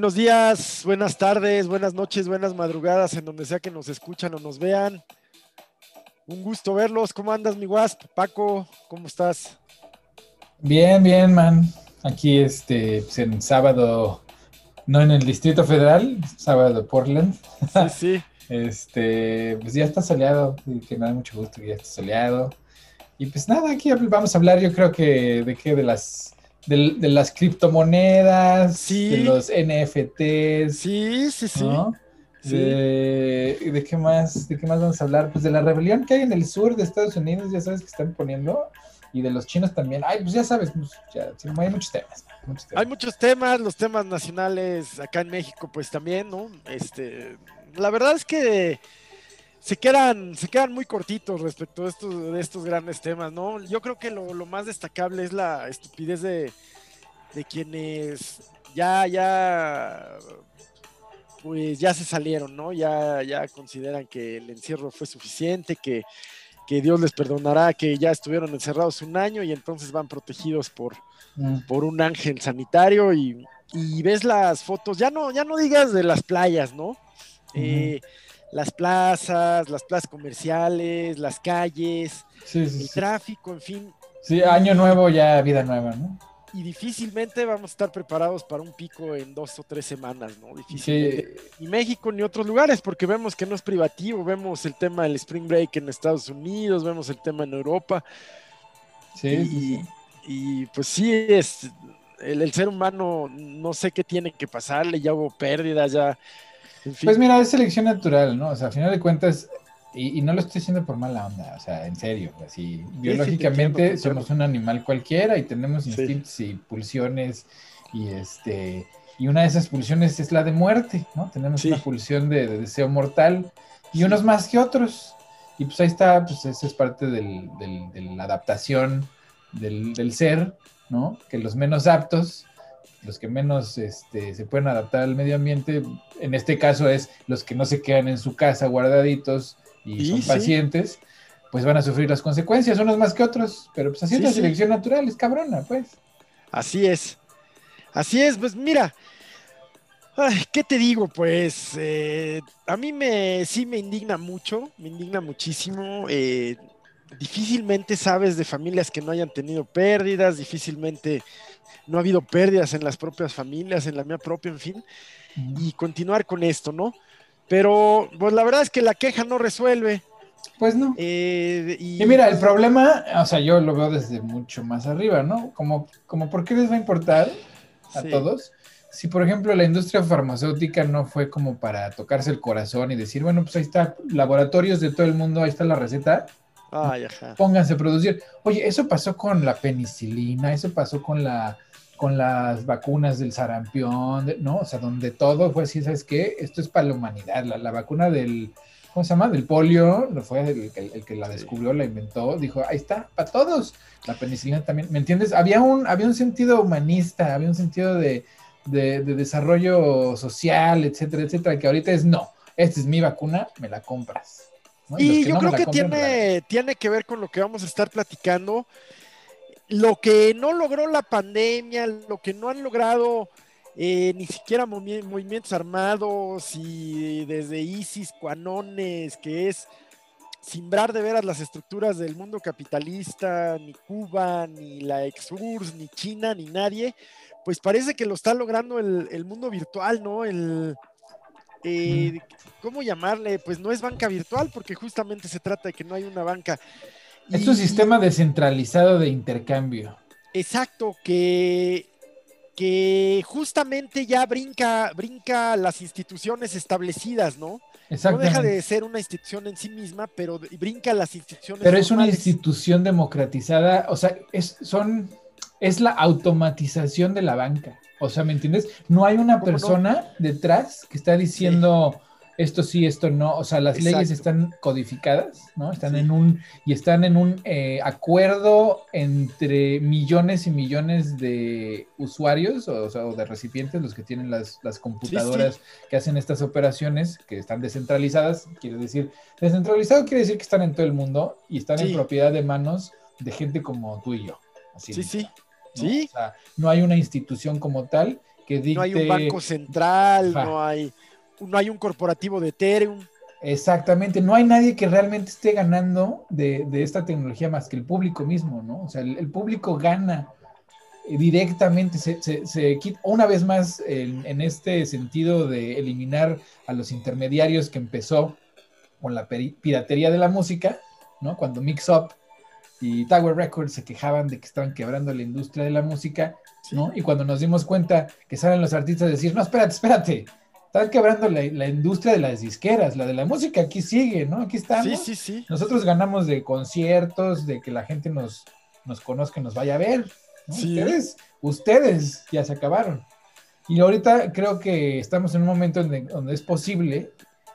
Buenos días, buenas tardes, buenas noches, buenas madrugadas, en donde sea que nos escuchan o nos vean. Un gusto verlos. ¿Cómo andas, mi Wasp? Paco, ¿cómo estás? Bien, bien, man. Aquí este, pues, en sábado, no en el Distrito Federal, sábado de Portland. Sí, sí. este, pues ya está soleado, que me da mucho gusto que ya está soleado. Y pues nada, aquí vamos a hablar, yo creo que de qué, de las de, las criptomonedas, de los NFTs. Sí, sí, sí. De, ¿De qué más? ¿De qué más vamos a hablar? Pues de la rebelión que hay en el sur de Estados Unidos, ya sabes que están poniendo, y de los chinos también. Ay, pues ya sabes, pues, hay muchos temas, Hay muchos temas, los temas nacionales acá en México, pues también, ¿no? Este, la verdad es que se quedan, se quedan muy cortitos respecto a estos, de estos grandes temas, ¿no? Yo creo que lo, más destacable es la estupidez de, de quienes ya, ya, pues ya se salieron, ¿no? Ya, ya consideran que el encierro fue suficiente, que, que Dios les perdonará, que ya estuvieron encerrados un año y entonces van protegidos por, mm. por un ángel sanitario y, y, ves las fotos, ya no, ya no digas de las playas, ¿no? eh, las plazas, las plazas comerciales, las calles, el tráfico, en fin. Sí, año nuevo ya vida nueva, ¿no? Y difícilmente vamos a estar preparados para un pico en dos o tres semanas, ¿no? Difícilmente. Ni México ni otros lugares, porque vemos que no es privativo, vemos el tema del Spring Break en Estados Unidos, vemos el tema en Europa. Sí. Y, y pues sí, es el, el, ser humano, no sé qué tiene que pasarle, ya hubo pérdidas, ya pues mira, es selección natural, ¿no? O sea, a final de cuentas, y, no lo estoy diciendo por mala onda, o sea, en serio, así, biológicamente somos un animal cualquiera y tenemos instintos y pulsiones y este, y una de esas pulsiones es la de muerte, ¿no? Tenemos una pulsión de, deseo mortal y unos más que otros. Y pues ahí está, pues esa es parte del, de la adaptación del, del ser, ¿no? Que los menos aptos los que menos este, se pueden adaptar al medio ambiente, en este caso es los que no se quedan en su casa guardaditos y, son pacientes, pues van a sufrir las consecuencias, unos más que otros, pero pues así es la selección natural, es cabrona, pues. Así es, así es, pues mira, ¿qué te digo? Pues eh, a mí me, sí me indigna mucho, me indigna muchísimo. Eh, difícilmente sabes de familias que no hayan tenido pérdidas, difícilmente no ha habido pérdidas en las propias familias, en la mía propia, en fin, y continuar con esto, ¿no? Pero, pues la verdad es que la queja no resuelve. Pues no. Eh, y, mira, el problema, o sea, yo lo veo desde mucho más arriba, ¿no? Como, como ¿por qué les va a importar a todos? Si, por ejemplo, la industria farmacéutica no fue como para tocarse el corazón y decir, bueno, pues ahí está, laboratorios de todo el mundo, ahí está la receta, Ay, ajá. pónganse a producir. Oye, eso pasó con la penicilina, eso pasó con la con las vacunas del sarampión, ¿no? O sea, donde todo fue así, ¿sabes qué? Esto es para la humanidad. La, vacuna del, ¿cómo se llama? Del polio, fue el, que la descubrió, la inventó, dijo, ahí está, para todos. La penicilina también, ¿me entiendes? Había un, había un sentido humanista, había un sentido de, desarrollo social, etcétera, etcétera, que ahorita es, no, esta es mi vacuna, me la compras. Y, yo creo que tiene, tiene que ver con lo que vamos a estar platicando lo que no logró la pandemia, lo que no han logrado eh, ni siquiera movimientos armados y desde ISIS, Cuanones, que es simbrar de veras las estructuras del mundo capitalista, ni Cuba, ni la ex ni China, ni nadie, pues parece que lo está logrando el, mundo virtual, ¿no? El, eh, ¿cómo llamarle? Pues no es banca virtual, porque justamente se trata de que no hay una banca. Es un sistema descentralizado de intercambio. Exacto, que, que justamente ya brinca, brinca las instituciones establecidas, ¿no? No deja de ser una institución en sí misma, pero brinca las instituciones. Pero es una institución democratizada, o sea, es, son, es la automatización de la banca. O sea, ¿me entiendes? No hay una persona detrás que está diciendo esto sí, esto no, o sea, las leyes están codificadas, ¿no? Están en un, y están en un eh, acuerdo entre millones y millones de usuarios, o, sea, o de recipientes, los que tienen las, computadoras que hacen estas operaciones, que están descentralizadas, quiere decir, descentralizado quiere decir que están en todo el mundo y están en propiedad de manos de gente como tú y yo. Así sí, sí. Sea, no hay una institución como tal que dicte... No hay un banco central, no hay, no hay un corporativo de Ethereum. Exactamente, no hay nadie que realmente esté ganando de, esta tecnología más que el público mismo, ¿no? O sea, el, público gana directamente, se, se, quita una vez más en, este sentido de eliminar a los intermediarios que empezó con la piratería de la música, ¿no? Cuando Mix Up y Tower Records se quejaban de que estaban quebrando la industria de la música, ¿no? Y cuando nos dimos cuenta que salen los artistas a decir, no, espérate, espérate, están quebrando la, industria de las disqueras, la de la música aquí sigue, ¿no? Aquí estamos. Sí, sí, sí. Nosotros ganamos de conciertos, de que la gente nos, nos conozca y nos vaya a ver. Ustedes, ustedes ya se acabaron. Y ahorita creo que estamos en un momento donde, es posible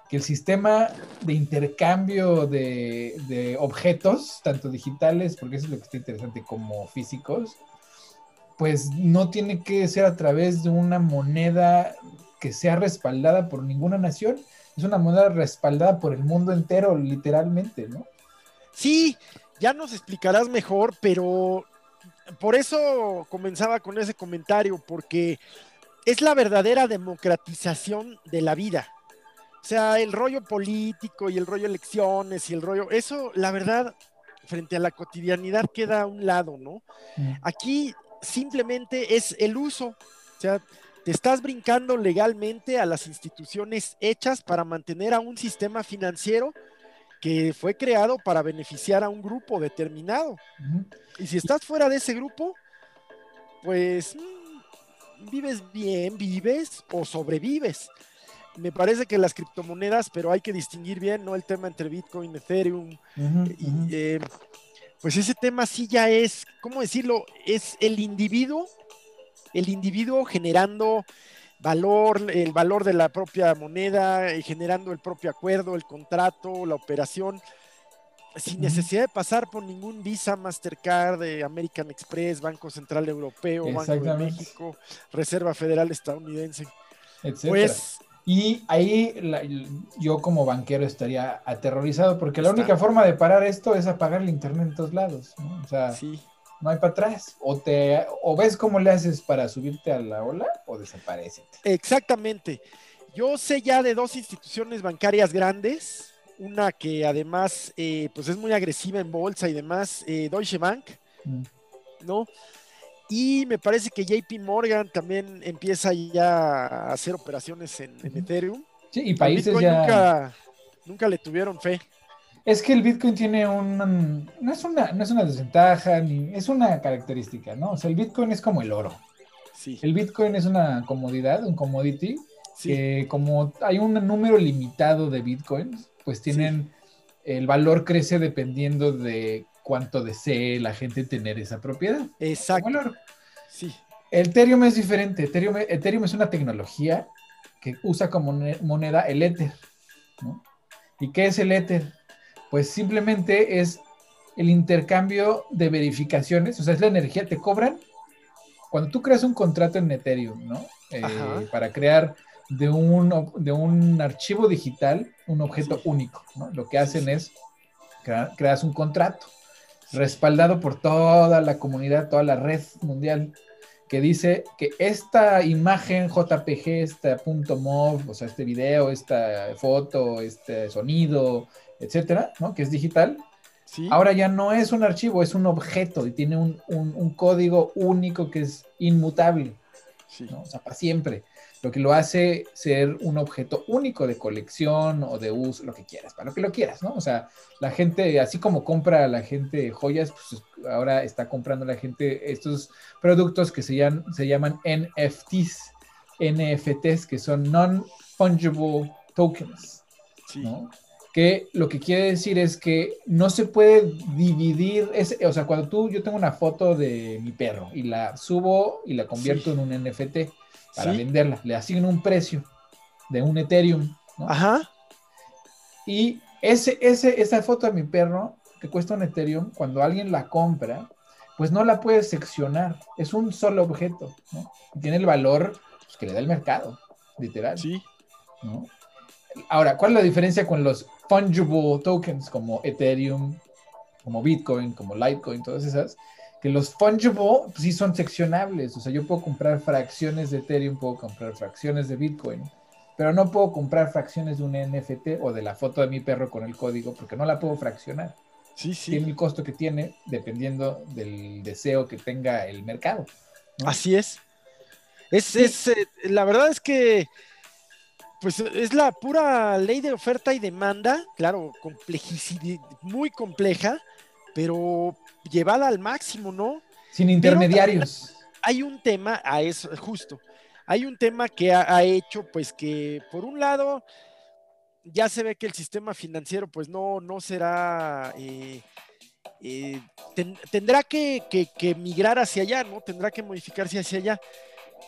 que el sistema de intercambio de, objetos, tanto digitales, porque eso es lo que está interesante, como físicos, pues no tiene que ser a través de una moneda que sea respaldada por ninguna nación, es una moneda respaldada por el mundo entero, literalmente, ¿no? Sí, ya nos explicarás mejor, pero por eso comenzaba con ese comentario, porque es la verdadera democratización de la vida. O sea, el rollo político y el rollo elecciones y el rollo, eso, la verdad, frente a la cotidianidad queda a un lado, ¿no? Mm. Aquí simplemente es el uso. O sea, te estás brincando legalmente a las instituciones hechas para mantener a un sistema financiero que fue creado para beneficiar a un grupo determinado. Y si estás fuera de ese grupo, pues mm, vives bien, vives o sobrevives. Me parece que las criptomonedas, pero hay que distinguir bien, ¿no? El tema entre Bitcoin, Ethereum, eh, pues ese tema sí ya es, ¿cómo decirlo? Es el individuo el individuo generando valor, el valor de la propia moneda, eh, generando el propio acuerdo, el contrato, la operación, sin necesidad de pasar por ningún Visa, Mastercard, de American Express, Banco Central Europeo, Banco de México, Reserva Federal Estadounidense. Pues y ahí yo como banquero estaría aterrorizado porque la única forma de parar esto es apagar el internet en todos lados. O sea, sí no hay para atrás. O, te, o ves cómo le haces para subirte a la ola o desaparece. Exactamente. Yo sé ya de dos instituciones bancarias grandes, una que además eh, pues es muy agresiva en bolsa y demás, eh, Deutsche Bank, mm. ¿no? Y me parece que JP Morgan también empieza ya a hacer operaciones en, Ethereum. Sí, y países ya... Nunca, nunca le tuvieron fe. Es que el Bitcoin tiene un, no es una, no es una desventaja, ni es una característica, ¿no? O sea, el Bitcoin es como el oro. Sí. El Bitcoin es una comodidad, un commodity, que como hay un número limitado de Bitcoins, pues tienen, el valor crece dependiendo de cuánto desee la gente tener esa propiedad. Exacto. el oro. Sí. Ethereum es diferente. Ethereum, Ethereum es una tecnología que usa como moneda el Ether, ¿no? ¿Y qué es el Ether? pues simplemente es el intercambio de verificaciones, o sea, es la energía, te cobran cuando tú creas un contrato en Ethereum, ¿no? Eh, para crear de un, de un archivo digital un objeto único, ¿no? Lo que hacen es creas un contrato respaldado por toda la comunidad, toda la red mundial, que dice que esta imagen JPG, este punto .mov, o sea, este video, esta foto, este sonido, etcétera, ¿no? Que es digital. Ahora ya no es un archivo, es un objeto y tiene un, código único que es inmutable, o sea, para siempre. Lo que lo hace ser un objeto único de colección o de uso, lo que quieras, para lo que lo quieras, ¿no? O sea, la gente, así como compra la gente joyas, pues ahora está comprando la gente estos productos que se llaman, se llaman NFTs, NFTs, que son Non-Fungible Tokens, ¿no? que lo que quiere decir es que no se puede dividir, o sea, cuando tú, yo tengo una foto de mi perro y la subo y la convierto en un NFT para venderla, le asigno un precio de un Ethereum, ¿no? Ajá. Y ese, ese, esa foto de mi perro que cuesta un Ethereum, cuando alguien la compra, pues no la puede seccionar, es un solo objeto, ¿no? tiene el valor pues, que le da el mercado, literal. Sí. ¿no? Ahora, ¿cuál es la diferencia con los fungible tokens como Ethereum, como Bitcoin, como Litecoin, todas esas? Que los fungible sí son seccionables, o sea, yo puedo comprar fracciones de Ethereum, puedo comprar fracciones de Bitcoin, pero no puedo comprar fracciones de un NFT o de la foto de mi perro con el código porque no la puedo fraccionar. Sí, sí. Tiene el costo que tiene dependiendo del deseo que tenga el mercado. Así es. Es, es eh, la verdad es que pues es la pura ley de oferta y demanda, claro, muy compleja, pero llevada al máximo, ¿no? Sin intermediarios. Hay un tema a eso, justo. Hay un tema que ha, hecho, pues que por un lado ya se ve que el sistema financiero, pues no, no será, eh, eh, tendrá que, que, migrar hacia allá, ¿no? Tendrá que modificarse hacia allá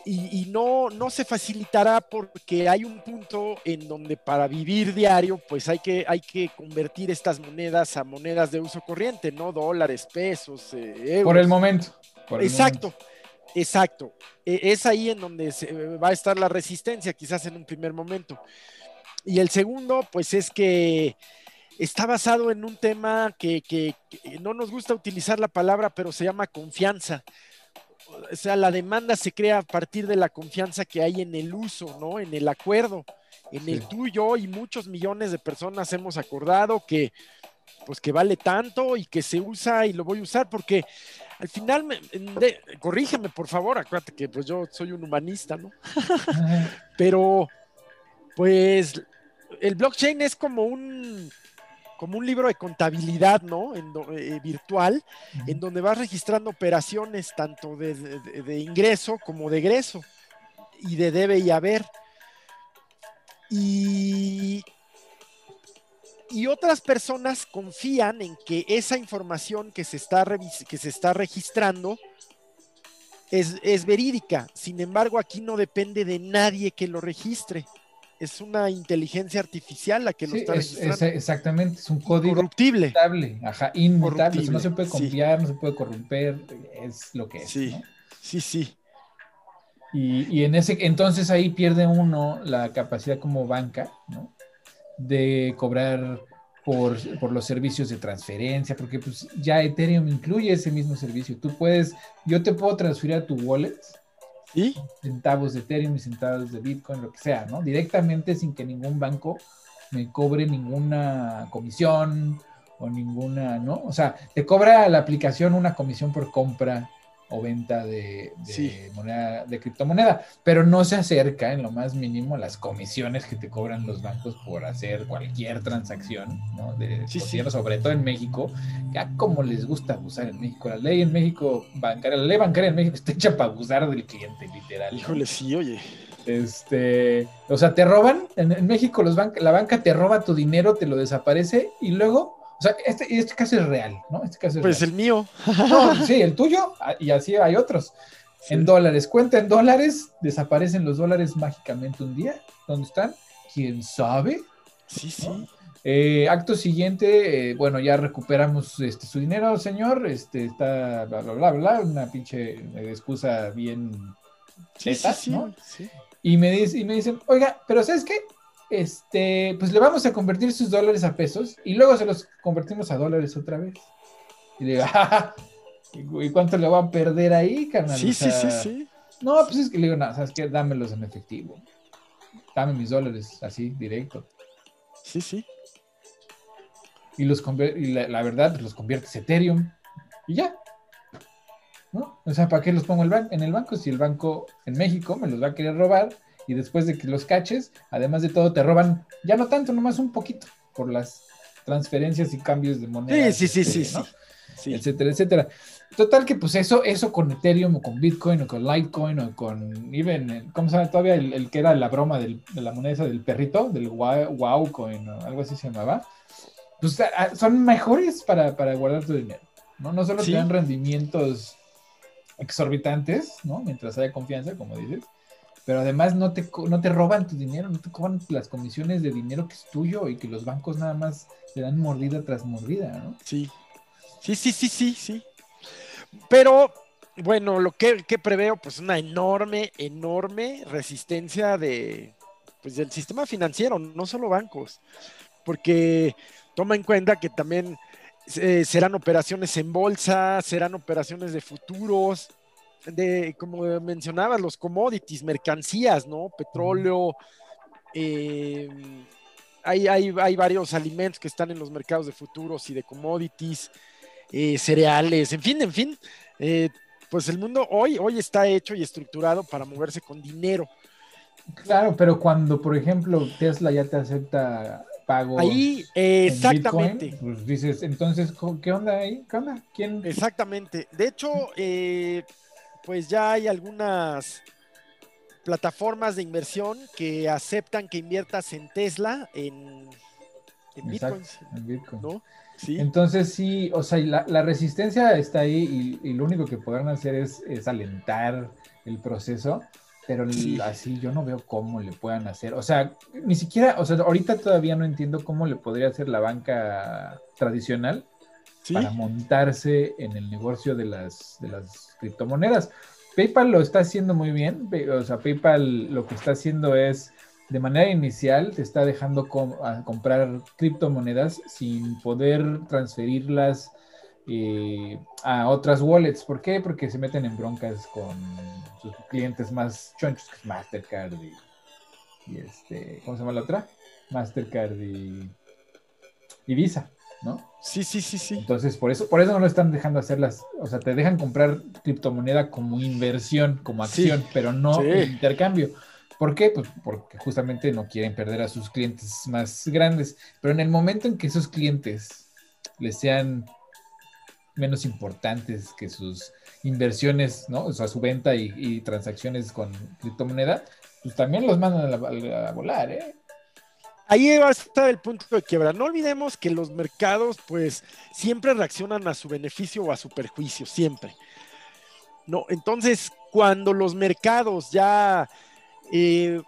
y, no, no se facilitará porque hay un punto en donde para vivir diario, pues hay que, hay que convertir estas monedas a monedas de uso corriente, ¿no? Dólares, pesos, eh, Por el momento. exacto, exacto. E, es ahí en donde se, va a estar la resistencia, quizás en un primer momento. Y el segundo, pues es que está basado en un tema que, que no nos gusta utilizar la palabra, pero se llama confianza o sea, la demanda se crea a partir de la confianza que hay en el uso, ¿no? En el acuerdo, en el tuyo y muchos millones de personas hemos acordado que, pues que vale tanto y que se usa y lo voy a usar porque al final, me, corrígeme por favor, acuérdate que pues yo soy un humanista, ¿no? Pero, pues, el blockchain es como un, como un libro de contabilidad, ¿no? En eh, virtual, en donde vas registrando operaciones tanto de, ingreso como de egreso y de debe y haber. Y, y otras personas confían en que esa información que se está, que se está registrando es, es verídica. Sin embargo, aquí no depende de nadie que lo registre es una inteligencia artificial la que lo está es, exactamente, es un código corruptible. Inmutable, ajá, inmutable. no se puede confiar, no se puede corromper, es lo que es. Sí, sí, sí. Y, en ese, entonces ahí pierde uno la capacidad como banca, ¿no? De cobrar por, por, los servicios de transferencia, porque pues ya Ethereum incluye ese mismo servicio. Tú puedes, yo te puedo transferir a tu wallet ¿Y? centavos de Ethereum y centavos de Bitcoin, lo que sea, ¿no? Directamente sin que ningún banco me cobre ninguna comisión o ninguna, ¿no? O sea, te cobra la aplicación una comisión por compra o venta de, moneda, de criptomoneda, pero no se acerca en lo más mínimo a las comisiones que te cobran los bancos por hacer cualquier transacción, ¿no? De sí, sobre todo en México, ya como les gusta abusar en México. La ley en México bancaria, la ley bancaria en México está hecha para abusar del cliente, literal. Híjole, sí, oye. Este, o sea, te roban, en, México los la banca te roba tu dinero, te lo desaparece y luego o sea, este, este caso es real, ¿no? Este caso es pues el mío. sí, el tuyo, ah, y así hay otros. En dólares, cuenta en dólares, desaparecen los dólares mágicamente un día. ¿Dónde están? ¿Quién sabe? Sí, sí. Eh, acto siguiente, eh, bueno, ya recuperamos este, su dinero, señor. Este, está bla, bla, bla, bla, una pinche eh, excusa bien. Sí, ¿no? Y me, dice, y me dicen, oiga, pero ¿sabes qué? Este, pues le vamos a convertir sus dólares a pesos y luego se los convertimos a dólares otra vez. Y le digo, ¿y cuánto le van a perder ahí, carnal? Sí, sí, sí, sí. No, pues es que le digo, no, ¿sabes qué? Dámelos en efectivo. Dame mis dólares así, directo. Sí, sí. Y, los y la, verdad, pues los conviertes a Ethereum y ya. ¿No? O sea, ¿para qué los pongo en el banco? Si el banco en México me los va a querer robar y después de que los caches, además de todo, te roban, ya no tanto, nomás un poquito, por las transferencias y cambios de moneda. Sí, sí, sí, este, sí, Etcétera, etcétera. Total que pues eso, eso con Ethereum o con Bitcoin o con Litecoin o con even, ¿cómo se llama todavía? El, que era la broma de la moneda del perrito, del wow, coin o algo así se llamaba. Pues son mejores para, guardar tu dinero, ¿no? No solo te dan rendimientos exorbitantes, ¿no? Mientras haya confianza, como dices, pero además no te, no te roban tu dinero, no te cobran las comisiones de dinero que es tuyo y que los bancos nada más te dan mordida tras mordida, ¿no? Sí, sí, sí, sí, sí, sí. Pero bueno, lo que, que preveo, pues una enorme, enorme resistencia de, pues, del sistema financiero, no solo bancos, porque toma en cuenta que también eh, serán operaciones en bolsa, serán operaciones de futuros, de, como mencionabas, los commodities, mercancías, ¿no? Petróleo, eh, hay, hay, hay, varios alimentos que están en los mercados de futuros y de commodities, eh, cereales, en fin, en fin. pues el mundo hoy, hoy está hecho y estructurado para moverse con dinero. Claro, pero cuando, por ejemplo, Tesla ya te acepta pago. Ahí, exactamente. pues dices, entonces, ¿qué onda ahí? ¿Qué onda? ¿Quién? Exactamente. De hecho, eh, pues ya hay algunas plataformas de inversión que aceptan que inviertas en Tesla, en, en bitcoins. En Bitcoin. ¿no? ¿Sí? Entonces sí, o sea, la, resistencia está ahí y, lo único que podrán hacer es, es alentar el proceso pero así yo no veo cómo le puedan hacer. O sea, ni siquiera, o sea, ahorita todavía no entiendo cómo le podría hacer la banca tradicional para montarse en el negocio de las, de las criptomonedas. PayPal lo está haciendo muy bien, o sea, PayPal lo que está haciendo es, de manera inicial, te está dejando comprar criptomonedas sin poder transferirlas eh, a otras wallets. ¿Por qué? Porque se meten en broncas con sus clientes más chonchos, que es Mastercard y, este, ¿cómo se llama la otra? Mastercard y, Visa, ¿no? Sí, sí, sí, sí. Entonces, por eso, por eso no lo están dejando hacer las, o sea, te dejan comprar criptomoneda como inversión, como acción, pero no intercambio. ¿Por qué? Pues porque justamente no quieren perder a sus clientes más grandes. Pero en el momento en que esos clientes les sean menos importantes que sus inversiones, ¿no? O sea, su venta y, transacciones con criptomoneda, pues también los mandan a, volar, ¿eh? Ahí va a estar el punto de quiebra. No olvidemos que los mercados, pues, siempre reaccionan a su beneficio o a su perjuicio, siempre. No, entonces, cuando los mercados ya eh,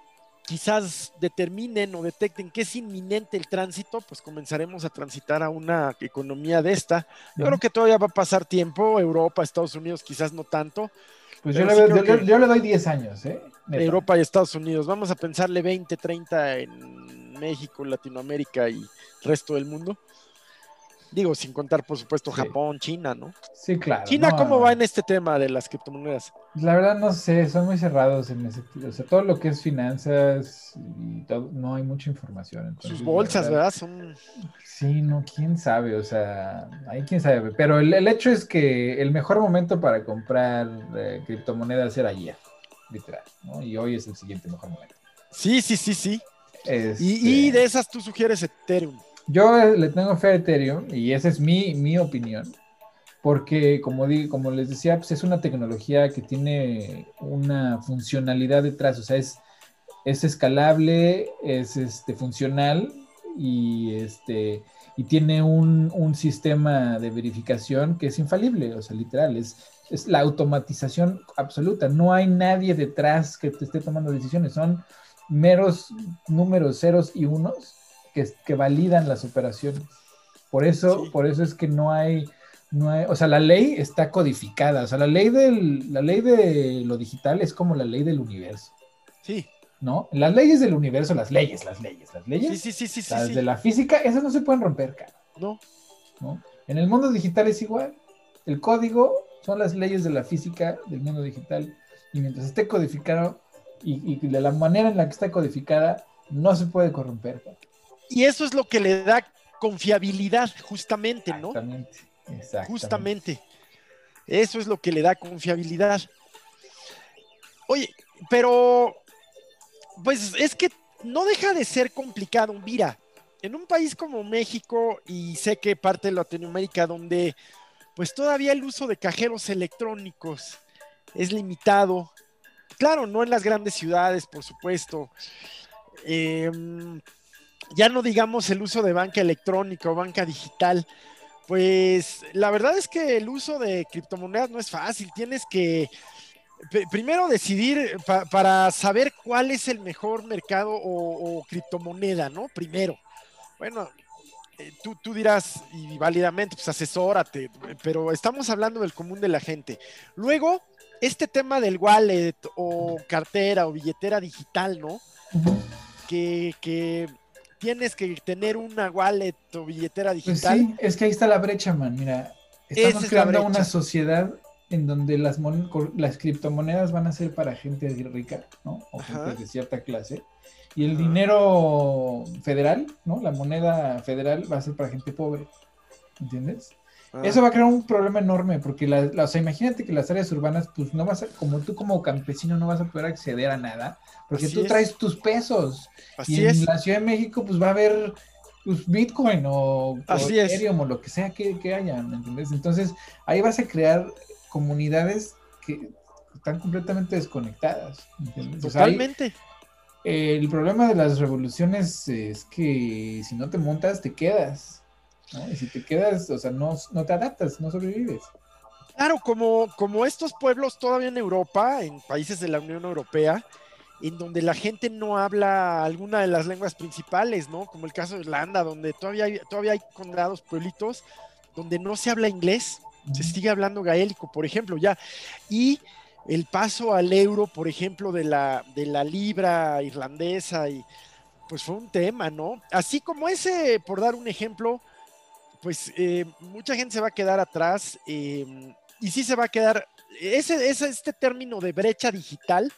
quizás determinen o detecten que es inminente el tránsito, pues comenzaremos a transitar a una economía de esta. Yo creo que todavía va a pasar tiempo, Europa, Estados Unidos quizás no tanto. Pues yo le, doy 10 años, ¿eh? Europa y Estados Unidos. Vamos a pensarle 20, 30 en México, Latinoamérica y resto del mundo. Digo, sin contar, por supuesto, Japón, China, ¿no? Sí, claro. ¿China cómo va en este tema de las criptomonedas? La verdad no sé, son muy cerrados en ese O sea, todo lo que es finanzas y todo, no hay mucha información. Sus bolsas, ¿verdad? Son... Sí, no, quién sabe, o sea, ahí quién sabe. Pero el, hecho es que el mejor momento para comprar eh, criptomonedas era ayer, literal, ¿no? Y hoy es el siguiente mejor momento. Sí, sí, sí, sí. Y, y este de esas tú sugieres Ethereum. Yo le tengo fe a Ethereum y esa es mi, mi opinión, porque como, como les decía, pues es una tecnología que tiene una funcionalidad detrás, o sea, es, es escalable, es este, funcional y, este, y tiene un, un, sistema de verificación que es infalible, o sea, literal, es, es la automatización absoluta, no hay nadie detrás que te esté tomando decisiones, son meros números ceros y unos que, validan las operaciones. Por eso, por eso es que no hay, no hay, o sea, la ley está codificada, o sea, la ley del, la ley de lo digital es como la ley del universo. Sí. ¿No? Las leyes del universo, las leyes, las leyes, las leyes. Sí, sí, sí, sí. Las de la física, esas no se pueden romper, cara. No. ¿No? En el mundo digital es igual. El código son las leyes de la física del mundo digital. Y mientras esté codificado y, y de la manera en la que está codificada, no se puede corromper. Y eso es lo que le da confiabilidad, justamente, ¿no? Exactamente, exactamente. Justamente. Eso es lo que le da confiabilidad. Oye, pero, pues es que no deja de ser complicado. Mira, en un país como México y sé que parte de Latinoamérica donde pues todavía el uso de cajeros electrónicos es limitado. Claro, no en las grandes ciudades, por supuesto. Eh, ya no digamos el uso de banca electrónica o banca digital, pues la verdad es que el uso de criptomonedas no es fácil, tienes que primero decidir para saber cuál es el mejor mercado o, criptomoneda, ¿no? Primero. Bueno, eh, tú, tú, dirás, y válidamente, pues asesórate, pero estamos hablando del común de la gente. Luego, este tema del wallet o cartera o billetera digital, ¿no? que, que tienes que tener una wallet o billetera Pues digital. sí, es que ahí está la brecha, man. Mira, estamos es creando una sociedad en donde las, las criptomonedas van a ser para gente rica, ¿no? O Ajá. gente de cierta clase. Y el Ajá. dinero federal, ¿no? La moneda federal va a ser para gente pobre. ¿Entiendes? Ah, Eso va a crear un problema enorme, porque la, la- o sea, imagínate que las áreas urbanas, pues no vas a, como tú como campesino no vas a poder acceder a nada, porque Así tú es. traes tus pesos. Así y en es. la Ciudad de México, pues va a haber pues, Bitcoin o, o Así es. Ethereum o lo que sea que, que haya, ¿me entiendes? Entonces, ahí vas a crear comunidades que están completamente desconectadas, ¿me entiendes? O sea, ahí- Totalmente. eh, el problema de las revoluciones es que si no te montas, te quedas. ¿No? Y si te quedas, o sea, no, no te adaptas, no sobrevives. Claro, como, como estos pueblos todavía en Europa, en países de la Unión Europea, en donde la gente no habla alguna de las lenguas principales, ¿no? Como el caso de Irlanda, donde todavía hay, todavía hay condados, pueblitos, donde no se habla inglés, se sigue hablando gaélico, por ejemplo, ya. Y el paso al euro, por ejemplo, de la, de la libra irlandesa, y pues fue un tema, ¿no? Así como ese, por dar un ejemplo, pues eh, mucha gente se va a quedar atrás eh, y sí se va a quedar, ese, ese, este término de brecha digital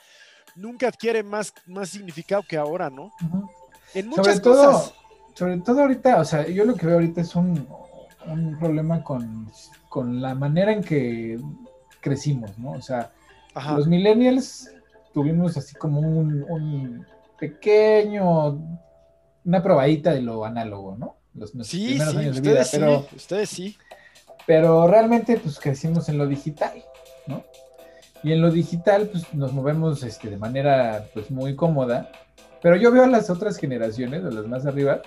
nunca adquiere más, más significado que ahora, ¿no? En Sobre muchas todo, cosas. sobre todo ahorita, o sea, yo lo que veo ahorita es un, un problema con, con la manera en que crecimos, ¿no? O sea, Ajá. los millennials tuvimos así como un, un pequeño, una probadita de lo análogo, ¿no? Los Sí, primeros sí, años de vida, sí, pero, ustedes sí. pero realmente pues crecimos en lo digital, ¿no? Y en lo digital pues nos movemos este, de manera pues muy cómoda, pero yo veo a las otras generaciones, a las más arriba,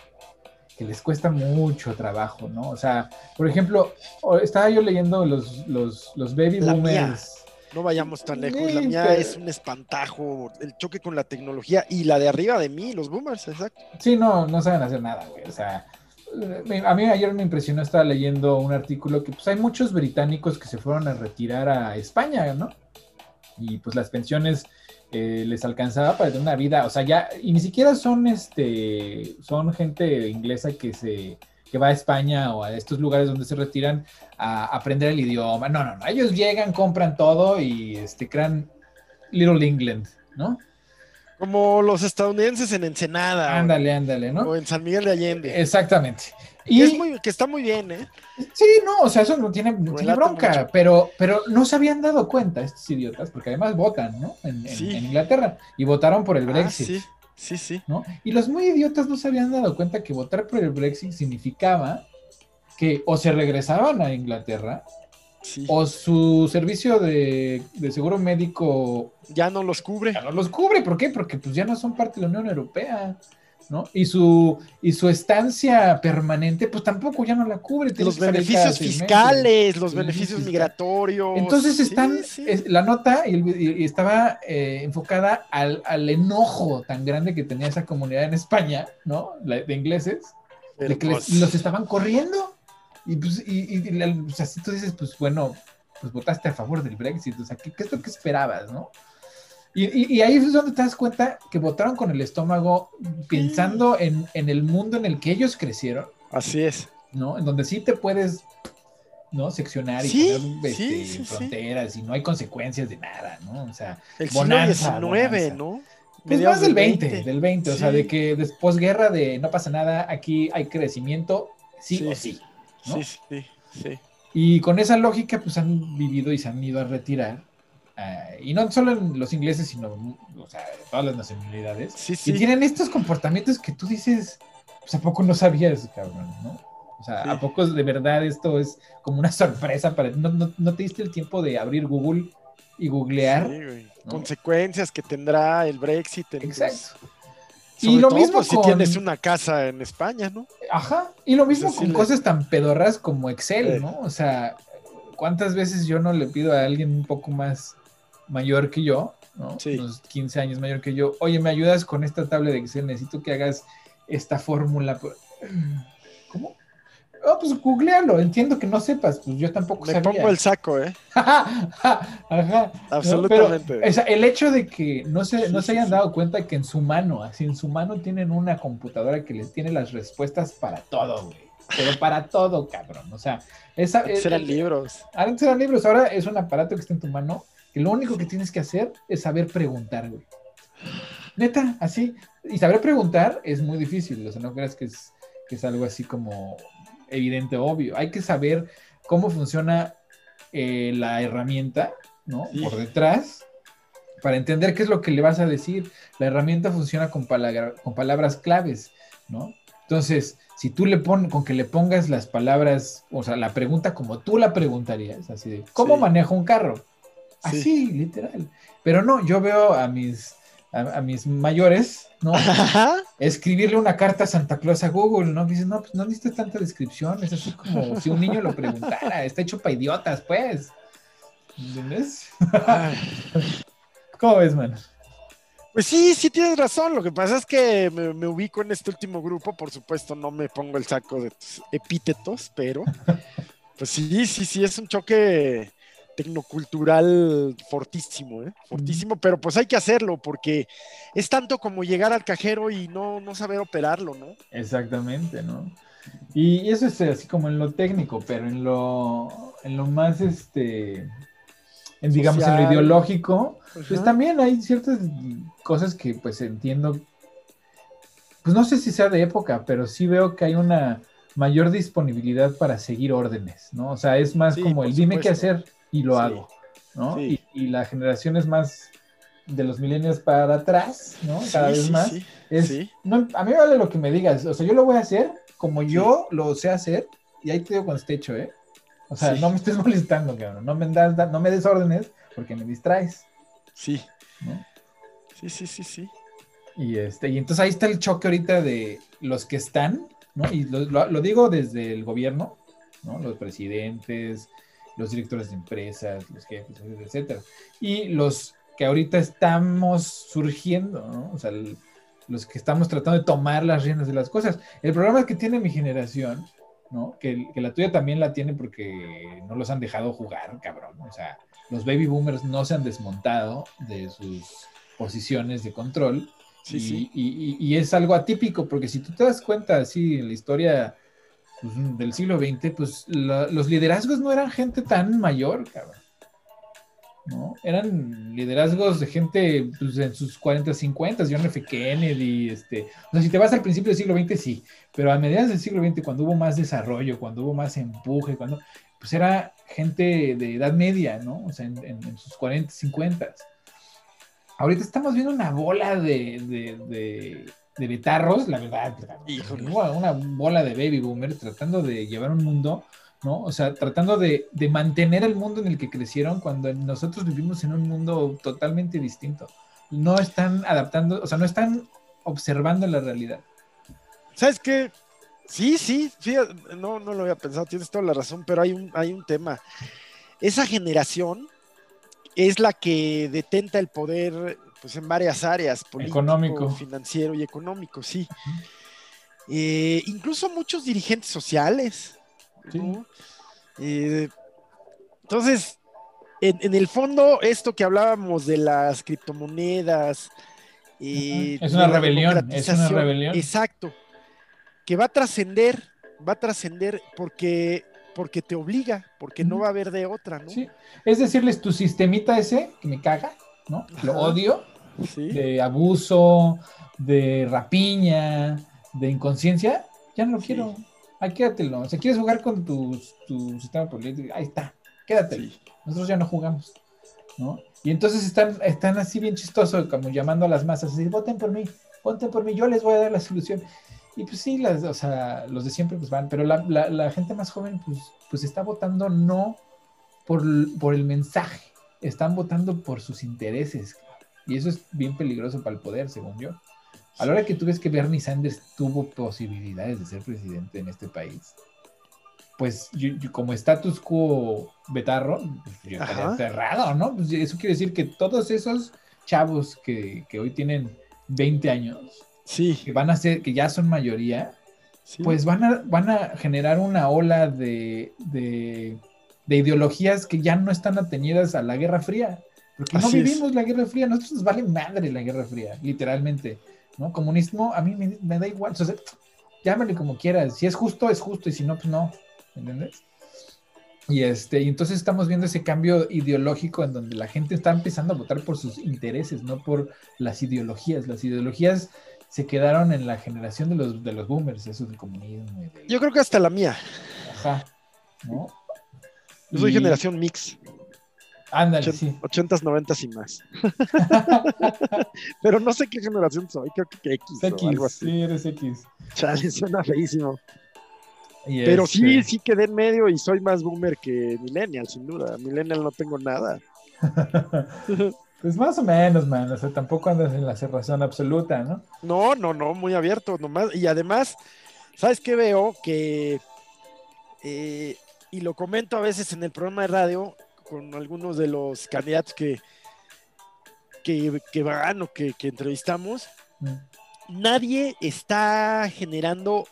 que les cuesta mucho trabajo, ¿no? O sea, por ejemplo, estaba yo leyendo los, los, los baby La boomers. No vayamos tan lejos. La mía pero- es un espantajo, el choque con la tecnología y la de arriba de mí, los boomers, exacto. Sí, no, no saben hacer nada, güey. O sea, a mí ayer me impresionó, estaba leyendo un artículo que pues hay muchos británicos que se fueron a retirar a España, ¿no? Y pues las pensiones eh, les alcanzaba para tener una vida, o sea, ya, y ni siquiera son este, son gente inglesa que se, que va a España o a estos lugares donde se retiran a aprender el idioma. No, no, no. Ellos llegan, compran todo y este, crean Little England, ¿no? Como los estadounidenses en Ensenada. Ándale, ándale, ¿no? O en San Miguel de Allende. Exactamente. Que, Y es muy, que está muy bien, ¿eh? sí, no, o sea, eso no tiene, no tiene Relata bronca, mucho. pero, pero no se habían dado cuenta estos idiotas, porque además votan, ¿no? En, en- Sí. en Inglaterra y votaron por el Ah, Brexit, sí, sí, sí. ¿no? Y los muy idiotas no se habían dado cuenta que votar por el Brexit significaba que o se regresaban a Inglaterra sí. o su servicio de, de seguro médico Ya no los cubre. ya no los cubre. ¿Por qué? Porque pues ya no son parte de la Unión Europea, ¿no? Y su, y su estancia permanente, pues tampoco ya no la cubre. Los beneficios fiscales, los Sí, beneficios fiscal. migratorios. Entonces Sí, están, sí. es- la nota y, y estaba eh, enfocada al, al enojo tan grande que tenía esa comunidad en España, ¿no? La- de ingleses, de que les- pues, los estaban corriendo. Y pues, y, y- y la- o sea, si tú dices, pues bueno, pues votaste a favor del Brexit, o sea, ¿qué, qué es lo que esperabas, no? Y, y- y ahí es donde te das cuenta que votaron con el estómago pensando en, en el mundo en el que ellos crecieron, Así es. ¿no? En donde sí te puedes, ¿no? Seccionar y Sí, poner este, sí, sí, sí. fronteras y no hay consecuencias de nada, ¿no? O sea, El Bonanza, XIX, bonanza. ¿no? pues Mediados más del 20, del 20, o sea, de que después guerra de no pasa nada, aquí hay crecimiento, sí, Sí. o sí. ¿No? Sí, sí, sí. Y con esa lógica, pues han vivido y se han ido a retirar. ah, y no solo en los ingleses, sino o sea, todas las nacionalidades. Sí, Y sí. tienen estos comportamientos que tú dices, pues a poco no sabías, cabrón, ¿no? O sea, Sí. a poco de verdad esto es como una sorpresa para no, no, no te diste el tiempo de abrir Google y googlear. ¿no? Consecuencias que tendrá el Brexit. en Exacto. Sobre Y lo todo, mismo pues, si con- tienes una casa en España, ¿no? Ajá. Y lo mismo con cosas tan pedorras como Excel, Eh. ¿no? O sea, ¿cuántas veces yo no le pido a alguien un poco más mayor que yo, ¿no? Sí. Unos 15 años mayor que yo, oye, ¿me ayudas con esta tabla de Excel? Necesito que hagas esta fórmula. por-". ¿Cómo? Oh, pues googlealo, entiendo que no sepas, pues yo tampoco Me pongo el saco, ¿eh? Ajá. Absolutamente. el hecho de que no se, no se hayan dado cuenta que en su mano, así en su mano tienen una computadora que les tiene las respuestas para todo, güey. Pero para todo, cabrón. O sea, esa, antes eran libros. Antes eran libros, ahora es un aparato que está en tu mano, que lo único que tienes que hacer es saber preguntar, güey. Neta, así. Y saber preguntar es muy difícil, o sea, no creas que es, que es algo así como evidente, obvio. Hay que saber cómo funciona eh, la herramienta, ¿no? Por detrás, para entender qué es lo que le vas a decir. La herramienta funciona con, con palabras claves, ¿no? Entonces, si tú le pones, con que le pongas las palabras, o sea, la pregunta como tú la preguntarías, así de, ¿cómo manejo un carro? Así, literal. Pero no, yo veo a mis a, mis mayores, ¿no? Escribirle una carta a Santa Claus a Google, ¿no? Dices, no, pues no necesitas tanta descripción, es así como si un niño lo preguntara, está hecho para idiotas, pues. ¿Entiendes? ¿Cómo ves, man? Pues sí, sí tienes razón. Lo que pasa es que me, me, ubico en este último grupo. Por supuesto, no me pongo el saco de tus epítetos, pero pues sí, sí, sí, es un choque tecnocultural fortísimo, ¿eh? fortísimo, pero pues hay que hacerlo porque es tanto como llegar al cajero y no, no saber operarlo, ¿no? Exactamente, ¿no? Y eso es así como en lo técnico, pero en lo, en lo más, este, en, digamos, en lo ideológico, pues también hay ciertas cosas que pues entiendo, pues no sé si sea de época, pero sí veo que hay una mayor disponibilidad para seguir órdenes, ¿no? O sea, es más como el dime qué hacer y lo hago, ¿no? Y, la generación es más de los milenios para atrás, ¿no? Cada vez más. Es, a mí me vale lo que me digas, o sea, yo lo voy a hacer como yo lo sé hacer y ahí te digo cuando esté hecho, ¿eh? O sea, no me estés molestando, cabrón, no me, das, no me des órdenes porque me distraes. Sí. Sí, sí, sí, sí. Y, este, y entonces ahí está el choque ahorita de los que están, ¿no? Y lo, lo digo desde el gobierno, ¿no? Los presidentes, los directores de empresas, los jefes, etcétera. Y los que ahorita estamos surgiendo, ¿no? O sea, los que estamos tratando de tomar las riendas de las cosas. El problema que tiene mi generación, ¿no? Que, que, la tuya también la tiene porque no los han dejado jugar, cabrón. O sea, los baby boomers no se han desmontado de sus posiciones de control. Sí, y, sí. Y, y, es algo atípico, porque si tú te das cuenta, así, en la historia del siglo XX, pues los liderazgos no eran gente tan mayor, cabrón. ¿no? Eran liderazgos de gente pues, en sus 40, 50, John F. Kennedy, este, o sea, si te vas al principio del siglo XX, sí, pero a mediados del siglo XX, cuando hubo más desarrollo, cuando hubo más empuje, cuando, pues era gente de edad media, ¿no? O sea, en, sus 40, 50. Ahorita estamos viendo una bola de de betarros, la verdad, una bola de baby boomers tratando de llevar un mundo, ¿no? O sea, tratando de, mantener el mundo en el que crecieron cuando nosotros vivimos en un mundo totalmente distinto. No están adaptando, o sea, no están observando la realidad. ¿Sabes qué? Sí, sí, sí, no, no lo había pensado, tienes toda la razón, pero hay un, hay un tema. Esa generación es la que detenta el poder pues en varias áreas, político, económico. financiero y económico, sí. Eh, incluso muchos dirigentes sociales. Eh, entonces, en, el fondo, esto que hablábamos de las criptomonedas. Eh, es una rebelión, es una rebelión. Exacto. Que va a trascender, va a trascender porque porque te obliga, porque no va a haber de otra, ¿no? Sí. Es decirles, tu sistemita ese, que me caga, ¿no? Lo odio, de abuso, de rapiña, de inconsciencia, ya no lo quiero. Ahí quédatelo. O sea, quieres jugar con tu, tu sistema político, ahí está, quédatelo. Nosotros ya no jugamos, ¿no? Y entonces están, están así bien chistosos, como llamando a las masas, así, voten por mí, voten por mí, yo les voy a dar la solución. Y pues sí, las, o sea, los de siempre pues van, pero la, la, gente más joven pues, pues está votando no por, por el mensaje, están votando por sus intereses. Y eso es bien peligroso para el poder, según yo. A la hora que tú ves que Bernie Sanders tuvo posibilidades de ser presidente en este país, pues yo, como status quo betarro, pues yo estaría enterrado, ¿no? Pues eso quiere decir que todos esos chavos que, que, hoy tienen 20 años, sí. que van a ser, que ya son mayoría, pues van a, van a generar una ola de, de, ideologías que ya no están atenidas a la Guerra Fría. Porque no vivimos la Guerra Fría, nosotros nos vale madre la Guerra Fría, literalmente. ¿no? Comunismo a mí me, da igual, o sea, llámale como quieras, si es justo, es justo, y si no, pues no, ¿entiendes? Y, este, y entonces estamos viendo ese cambio ideológico en donde la gente está empezando a votar por sus intereses, no por las ideologías. Las ideologías se quedaron en la generación de los, de los boomers, eso del comunismo. Yo creo que hasta la mía. Ajá. ¿no? Yo soy generación mix. Ándale, sí. 80s, 90s y más. Pero no sé qué generación soy, creo que X. X, o algo así. sí, eres X. Chale, suena feísimo. Pero sí, este sí quedé en medio y soy más boomer que millennial, sin duda. Millennial no tengo nada. Pues más o menos, man. O sea, tampoco andas en la cerrazón absoluta, ¿no? No, no, no, muy abierto nomás. Y además, ¿sabes qué veo? Que, eh, y lo comento a veces en el programa de radio con algunos de los candidatos que, que, van o que, entrevistamos, mm. nadie está generando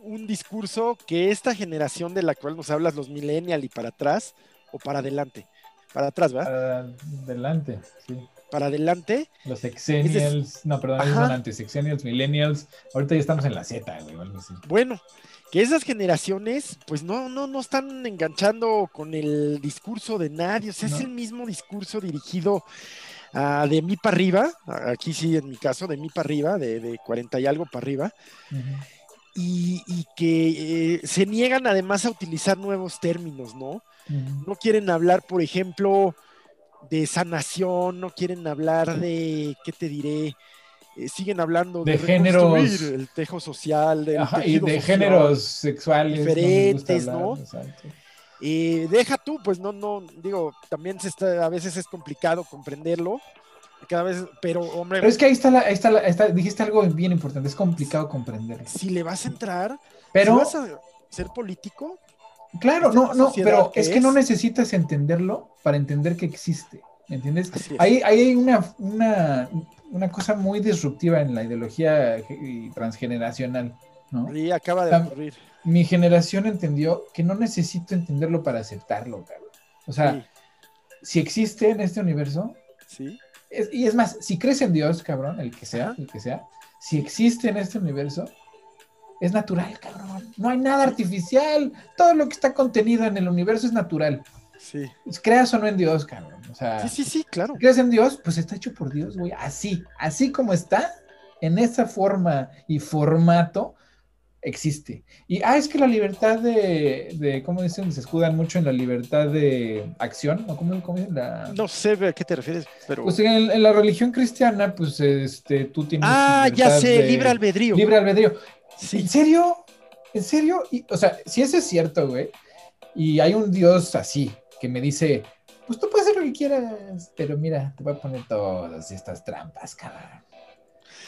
un discurso que esta generación de la cual nos hablas, los millennial y para atrás o para adelante para atrás, ¿verdad? Para adelante, sí. Para adelante. Los sexennials, no, perdón, antes, sexennials, millennials, ahorita ya estamos en la Z, güey, Bueno, que esas generaciones, pues no, no, no están enganchando con el discurso de nadie, o sea, es el mismo discurso dirigido a de mí para arriba, aquí sí en mi caso, de mí para arriba, de, de 40 y algo para arriba. y, que eh, se niegan además a utilizar nuevos términos, ¿no? No quieren hablar, por ejemplo, de sanación, no quieren hablar de, ¿qué te diré? Eh, siguen hablando de, de géneros, el tejo social, de, y de géneros sexuales diferentes, ¿no? Eh, deja tú, pues no, no, digo, también se está, a veces es complicado comprenderlo, cada vez, pero hombre. Pero es que ahí está, la, ahí está, dijiste algo bien importante, es complicado comprenderlo. Si le vas a entrar, pero, si vas a ser político, Claro, no, no, pero es, que no necesitas entenderlo para entender que existe. ¿Me entiendes? Ahí, hay una, una, cosa muy disruptiva en la ideología transgeneracional, ¿no? Y acaba de ocurrir. Mi generación entendió que no necesito entenderlo para aceptarlo, cabrón. O sea, si existe en este universo, sí. y es más, si crees en Dios, cabrón, el que sea, el que sea, si existe en este universo, es natural, cabrón. No hay nada artificial. Todo lo que está contenido en el universo es natural. Sí. Creas o no en Dios, cabrón. O sea, sí, sí, sí, claro. Creas en Dios, pues está hecho por Dios, güey. Así, así como está, en esa forma y formato, existe. Y, ah, es que la libertad de, de ¿cómo dicen? Se escudan mucho en la libertad de acción, ¿no? ¿Cómo, cómo dicen? La... No sé a qué te refieres, pero... Pues en, la religión cristiana, pues, este, tú tienes... Ah, ya sé, libre albedrío. Libre albedrío. ¿En serio? ¿En serio? o sea, si eso es cierto, güey, y hay un Dios así que me dice, pues tú puedes hacer lo que quieras, pero mira, te voy a poner todas estas trampas, cabrón.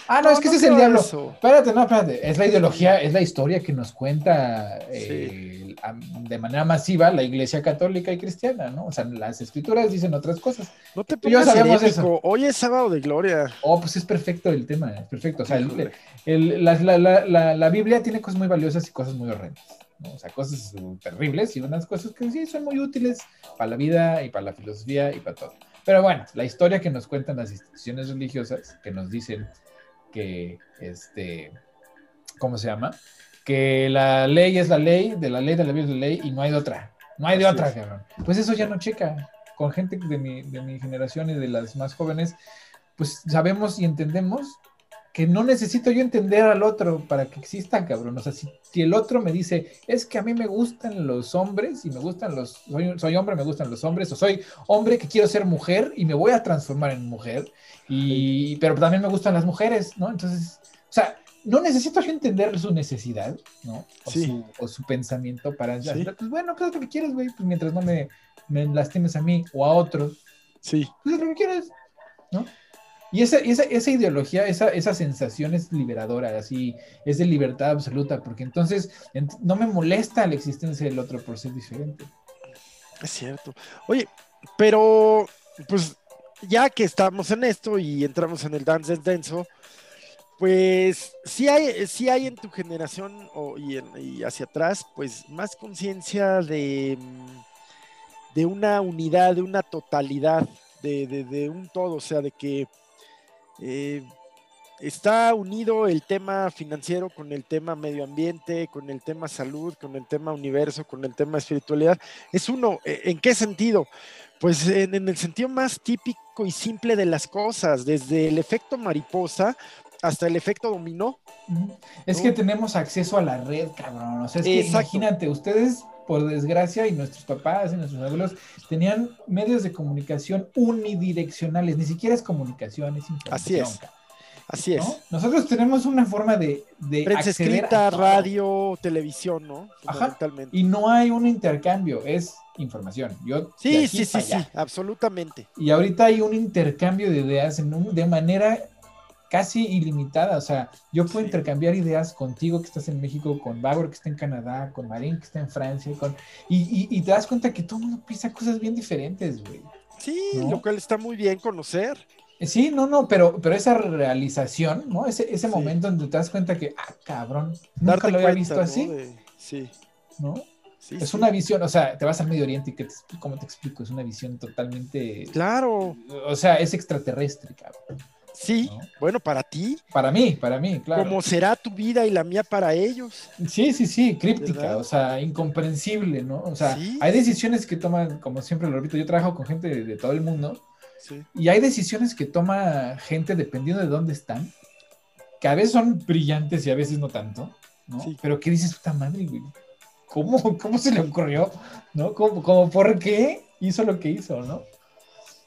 Ah, no, es que ese es el diablo. Espérate, no, espérate. Es la ideología, es la historia que nos cuenta eh, de manera masiva la iglesia católica y cristiana, ¿no? O sea, las escrituras dicen otras cosas. No te pongas sabemos eso. Hoy es sábado de gloria. Oh, pues es perfecto el tema, es perfecto. O sea, la, Biblia tiene cosas muy valiosas y cosas muy horrendas. ¿No? O sea, cosas terribles y unas cosas que sí son muy útiles para la vida y para la filosofía y para todo. Pero bueno, la historia que nos cuentan las instituciones religiosas, que nos dicen que, este, ¿cómo se llama? Que la ley es la ley, de la ley de la vida es la ley y no hay de otra. No hay de otra, cabrón. Pues eso ya no checa. Con gente de mi, de mi generación y de las más jóvenes, pues sabemos y entendemos que no necesito yo entender al otro para que exista, cabrón. O sea, si, el otro me dice, es que a mí me gustan los hombres y me gustan los, soy, soy, hombre, me gustan los hombres, o soy hombre que quiero ser mujer y me voy a transformar en mujer, y, pero también me gustan las mujeres, ¿no? Entonces, o sea, no necesito yo entender su necesidad, ¿no? O, su, o su, pensamiento para, pues bueno, ¿qué es lo que quieres, güey? Pues mientras no me, me lastimes a mí o a otros, sí. Pues es lo que quieres, ¿no? Y esa, esa, esa ideología, esa, esa, sensación es liberadora, así, es de libertad absoluta, porque entonces no me molesta la existencia del otro por ser diferente. Es cierto. Oye, pero, pues, ya que estamos en esto y entramos en el dance denso, pues sí hay, sí hay en tu generación y, hacia atrás, pues más conciencia de, de una unidad, de una totalidad, de, un todo, o sea, de que eh, está unido el tema financiero con el tema medio ambiente, con el tema salud, con el tema universo, con el tema espiritualidad. Es uno, ¿e, ¿en qué sentido? Pues en, el sentido más típico y simple de las cosas, desde el efecto mariposa hasta el efecto dominó. Es que tenemos acceso a la red, cabrón. O sea, es que imagínate, ustedes, por desgracia, y nuestros papás y nuestros abuelos tenían medios de comunicación unidireccionales, ni siquiera es comunicación, es información. Así es. Así es. Nosotros tenemos una forma de, de Prensa escrita, radio, televisión, ¿no? Ajá. Y no hay un intercambio, es información. Yo sí, sí, sí, sí, absolutamente. Y ahorita hay un intercambio de ideas en de manera casi ilimitada. O sea, yo puedo intercambiar ideas contigo que estás en México, con Bauer que está en Canadá, con Marín que está en Francia, con... Y, y, te das cuenta que todo el mundo piensa cosas bien diferentes, güey. Sí, lo cual está muy bien conocer. Sí, no, no, pero, pero esa realización, ¿no? Ese, ese momento donde te das cuenta que, ah, cabrón, nunca lo había visto así. Sí. ¿No? Sí, es una visión, o sea, te vas al Medio Oriente y que ¿cómo te explico? Es una visión totalmente. Claro. O sea, es extraterrestre, cabrón. Sí, bueno, para ti. Para mí, para mí, claro. Como será tu vida y la mía para ellos. Sí, sí, sí, críptica, o sea, incomprensible, ¿no? O sea, hay decisiones que toman, como siempre lo repito, yo trabajo con gente de todo el mundo y hay decisiones que toma gente dependiendo de dónde están, que a veces son brillantes y a veces no tanto, ¿no? Pero ¿qué dices, puta madre, güey? ¿Cómo, ¿Cómo se le ocurrió? ¿No? ¿Cómo, por qué hizo lo que hizo, no?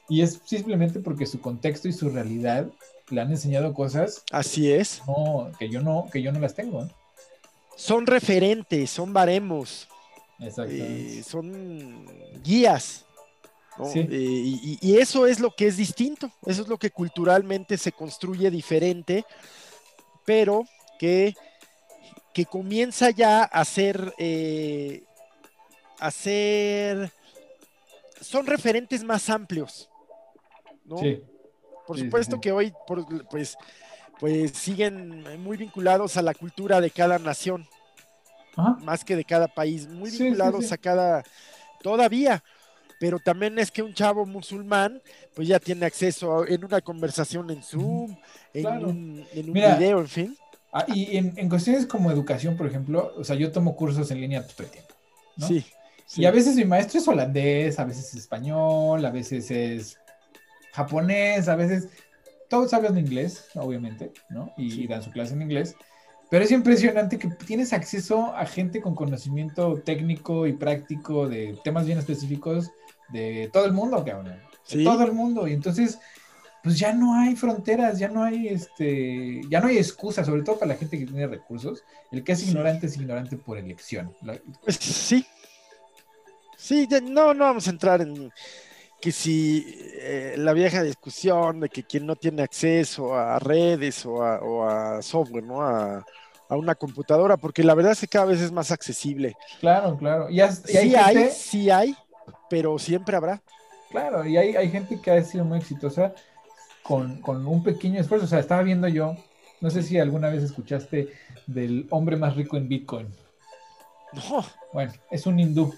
Y es simplemente porque su contexto y su realidad le han enseñado cosas. Así es. que yo no, que yo no las tengo. Son referentes, son baremos. Exacto. Eh, son guías. Eh, y, eso es lo que es distinto, eso es lo que culturalmente se construye diferente, pero que, que comienza ya a ser, eh, a ser, son referentes más amplios, ¿no? Por supuesto que hoy, pues, pues siguen muy vinculados a la cultura de cada nación, más que de cada país, muy vinculados a cada, todavía, pero también es que un chavo musulmán pues ya tiene acceso en una conversación en Zoom, en un, en video, en fin. Ah, y en, cuestiones como educación, por ejemplo, o sea, yo tomo cursos en línea todo el tiempo. ¿no? Sí, Y a veces mi maestro es holandés, a veces es español, a veces es japonés, a veces todos hablan inglés, obviamente, ¿no? Y, dan su clase en inglés. Pero es impresionante que tienes acceso a gente con conocimiento técnico y práctico de temas bien específicos de todo el mundo, cabrón. De todo el mundo. Y entonces, pues ya no hay fronteras, ya no hay este, ya no hay excusa, sobre todo para la gente que tiene recursos. El que es ignorante es ignorante por elección. Pues sí. Sí, no, no vamos a entrar en que si eh, la vieja discusión de que quien no tiene acceso a redes o a, software, ¿no? A, una computadora, porque la verdad es que cada vez es más accesible. Claro, claro. Y, sí hay, sí hay, pero siempre habrá. Claro, y hay, hay gente que ha sido muy exitosa con, un pequeño esfuerzo. O sea, estaba viendo yo, no sé si alguna vez escuchaste del hombre más rico en Bitcoin. No. Bueno, es un hindú.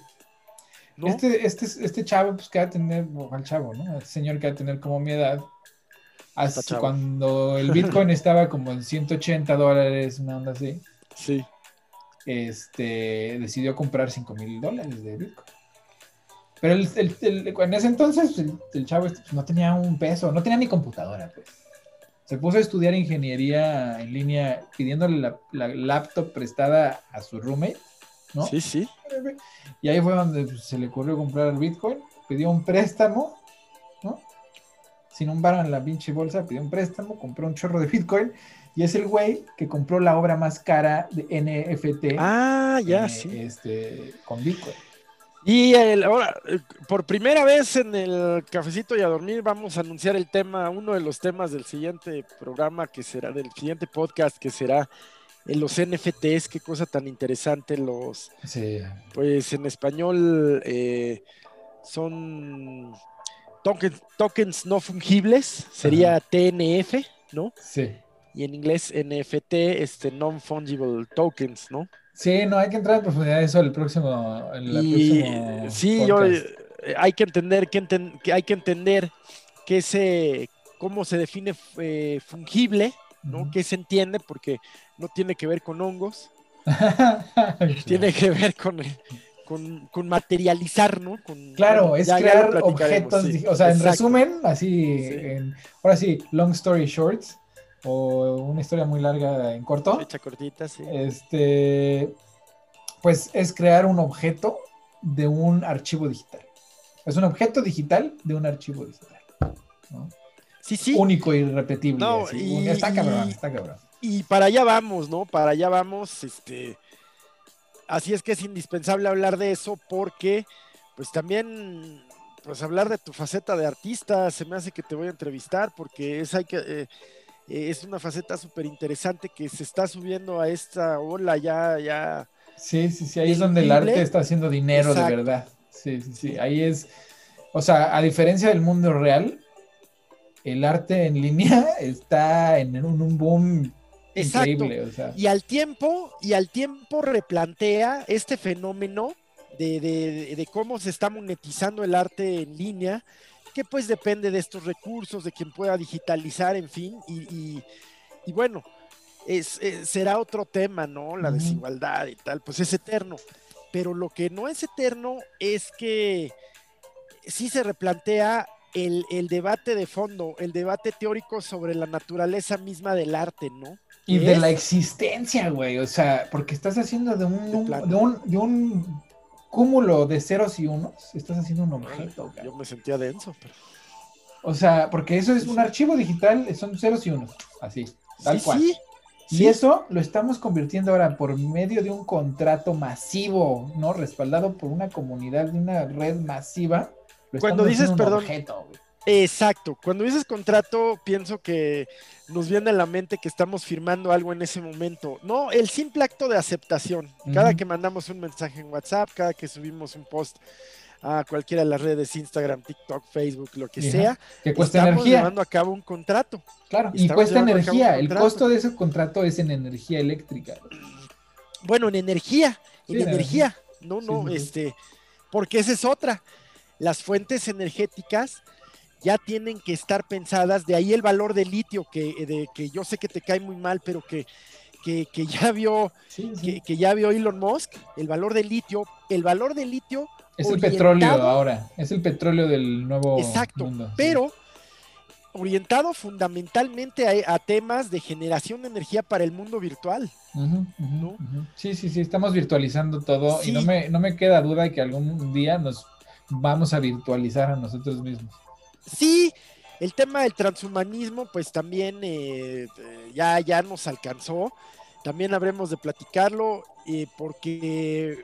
Este, este, este chavo, pues que va a tener, al chavo, ¿no? Este señor que va a tener como mi edad. Hasta cuando el Bitcoin estaba como en 180 dólares, una onda así. Sí. Este, decidió comprar 5 mil dólares de Bitcoin. Pero el, en ese entonces el, chavo este, pues, no tenía un peso, no tenía ni computadora, pues. Se puso a estudiar ingeniería en línea pidiéndole la, laptop prestada a su roommate, ¿no? Sí, sí. Y ahí fue donde se le ocurrió comprar el Bitcoin, pidió un préstamo, ¿no? Sin un bar en la pinche bolsa, pidió un préstamo, compró un chorro de Bitcoin y es el güey que compró la obra más cara de NFT. Ah, ya, eh, sí. Este, con Bitcoin. Y ahora, eh, por primera vez en el cafecito y a dormir, vamos a anunciar el tema, uno de los temas del siguiente programa que será, del siguiente podcast que será en los NFTs, qué cosa tan interesante los, sí. pues en español eh, son tokens, tokens, no fungibles, sería TNF, ¿no? Sí. y en inglés NFT, este non-fungible tokens, ¿no? Sí, no hay que entrar en profundidad de eso el próximo. sí, yo eh, hay que entender que, hay que entender que ese cómo se define eh, fungible, ¿no? Que se entiende porque no tiene que ver con hongos, tiene que ver con, con, materializar, ¿no? claro, es crear objetos, o sea, en resumen, así, ahora sí, long story shorts, o una historia muy larga en corto. Fecha cortita, sí. Este, pues es crear un objeto de un archivo digital. Es un objeto digital de un archivo digital. Sí, sí. Único y irrepetible. y, está cabrón, está cabrón. Y para allá vamos, ¿no? Para allá vamos, este. Así es que es indispensable hablar de eso porque, pues también, pues hablar de tu faceta de artista, se me hace que te voy a entrevistar porque es, hay que, eh, es una faceta súper interesante que se está subiendo a esta ola ya, ya. Sí, sí, sí, ahí es donde el arte está haciendo dinero de verdad. Sí, sí, sí, ahí es, o sea, a diferencia del mundo real, el arte en línea está en un, boom increíble. Y al tiempo, y al tiempo replantea este fenómeno de, de, cómo se está monetizando el arte en línea, que pues depende de estos recursos, de quien pueda digitalizar, en fin, y, y, bueno, es, será otro tema, ¿no? La desigualdad y tal, pues es eterno. Pero lo que no es eterno es que sí se replantea el, debate de fondo, el debate teórico sobre la naturaleza misma del arte, ¿no? Y de la existencia, güey, o sea, porque estás haciendo de un, de, un, de un cúmulo de ceros y unos, estás haciendo un objeto. Yo me sentía denso, pero... O sea, porque eso es un archivo digital, son ceros y unos, así, tal cual. Y eso lo estamos convirtiendo ahora por medio de un contrato masivo, ¿no? Respaldado por una comunidad, de una red masiva cuando dices, perdón. exacto. Cuando dices contrato, pienso que nos viene a la mente que estamos firmando algo en ese momento. No, el simple acto de aceptación. Cada que mandamos un mensaje en WhatsApp, cada que subimos un post a cualquiera de las redes, Instagram, TikTok, Facebook, lo que sea, que cuesta estamos energía. llevando a cabo un contrato. Claro, y cuesta energía. El costo de ese contrato es en energía eléctrica. Bueno, en energía, en energía. No, no, este, porque esa es otra las fuentes energéticas ya tienen que estar pensadas, de ahí el valor del litio, que, de, que yo sé que te cae muy mal, pero que, que, ya vio Que, ya vio Elon Musk, el valor del litio, el valor del litio. Es el petróleo ahora, es el petróleo del nuevo exacto, Pero orientado fundamentalmente a, temas de generación de energía para el mundo virtual. Sí, sí, sí, estamos virtualizando todo y no me, no me queda duda de que algún día nos vamos a virtualizar a nosotros mismos. Sí, el tema del transhumanismo, pues también eh, ya, ya nos alcanzó. También habremos de platicarlo, eh, porque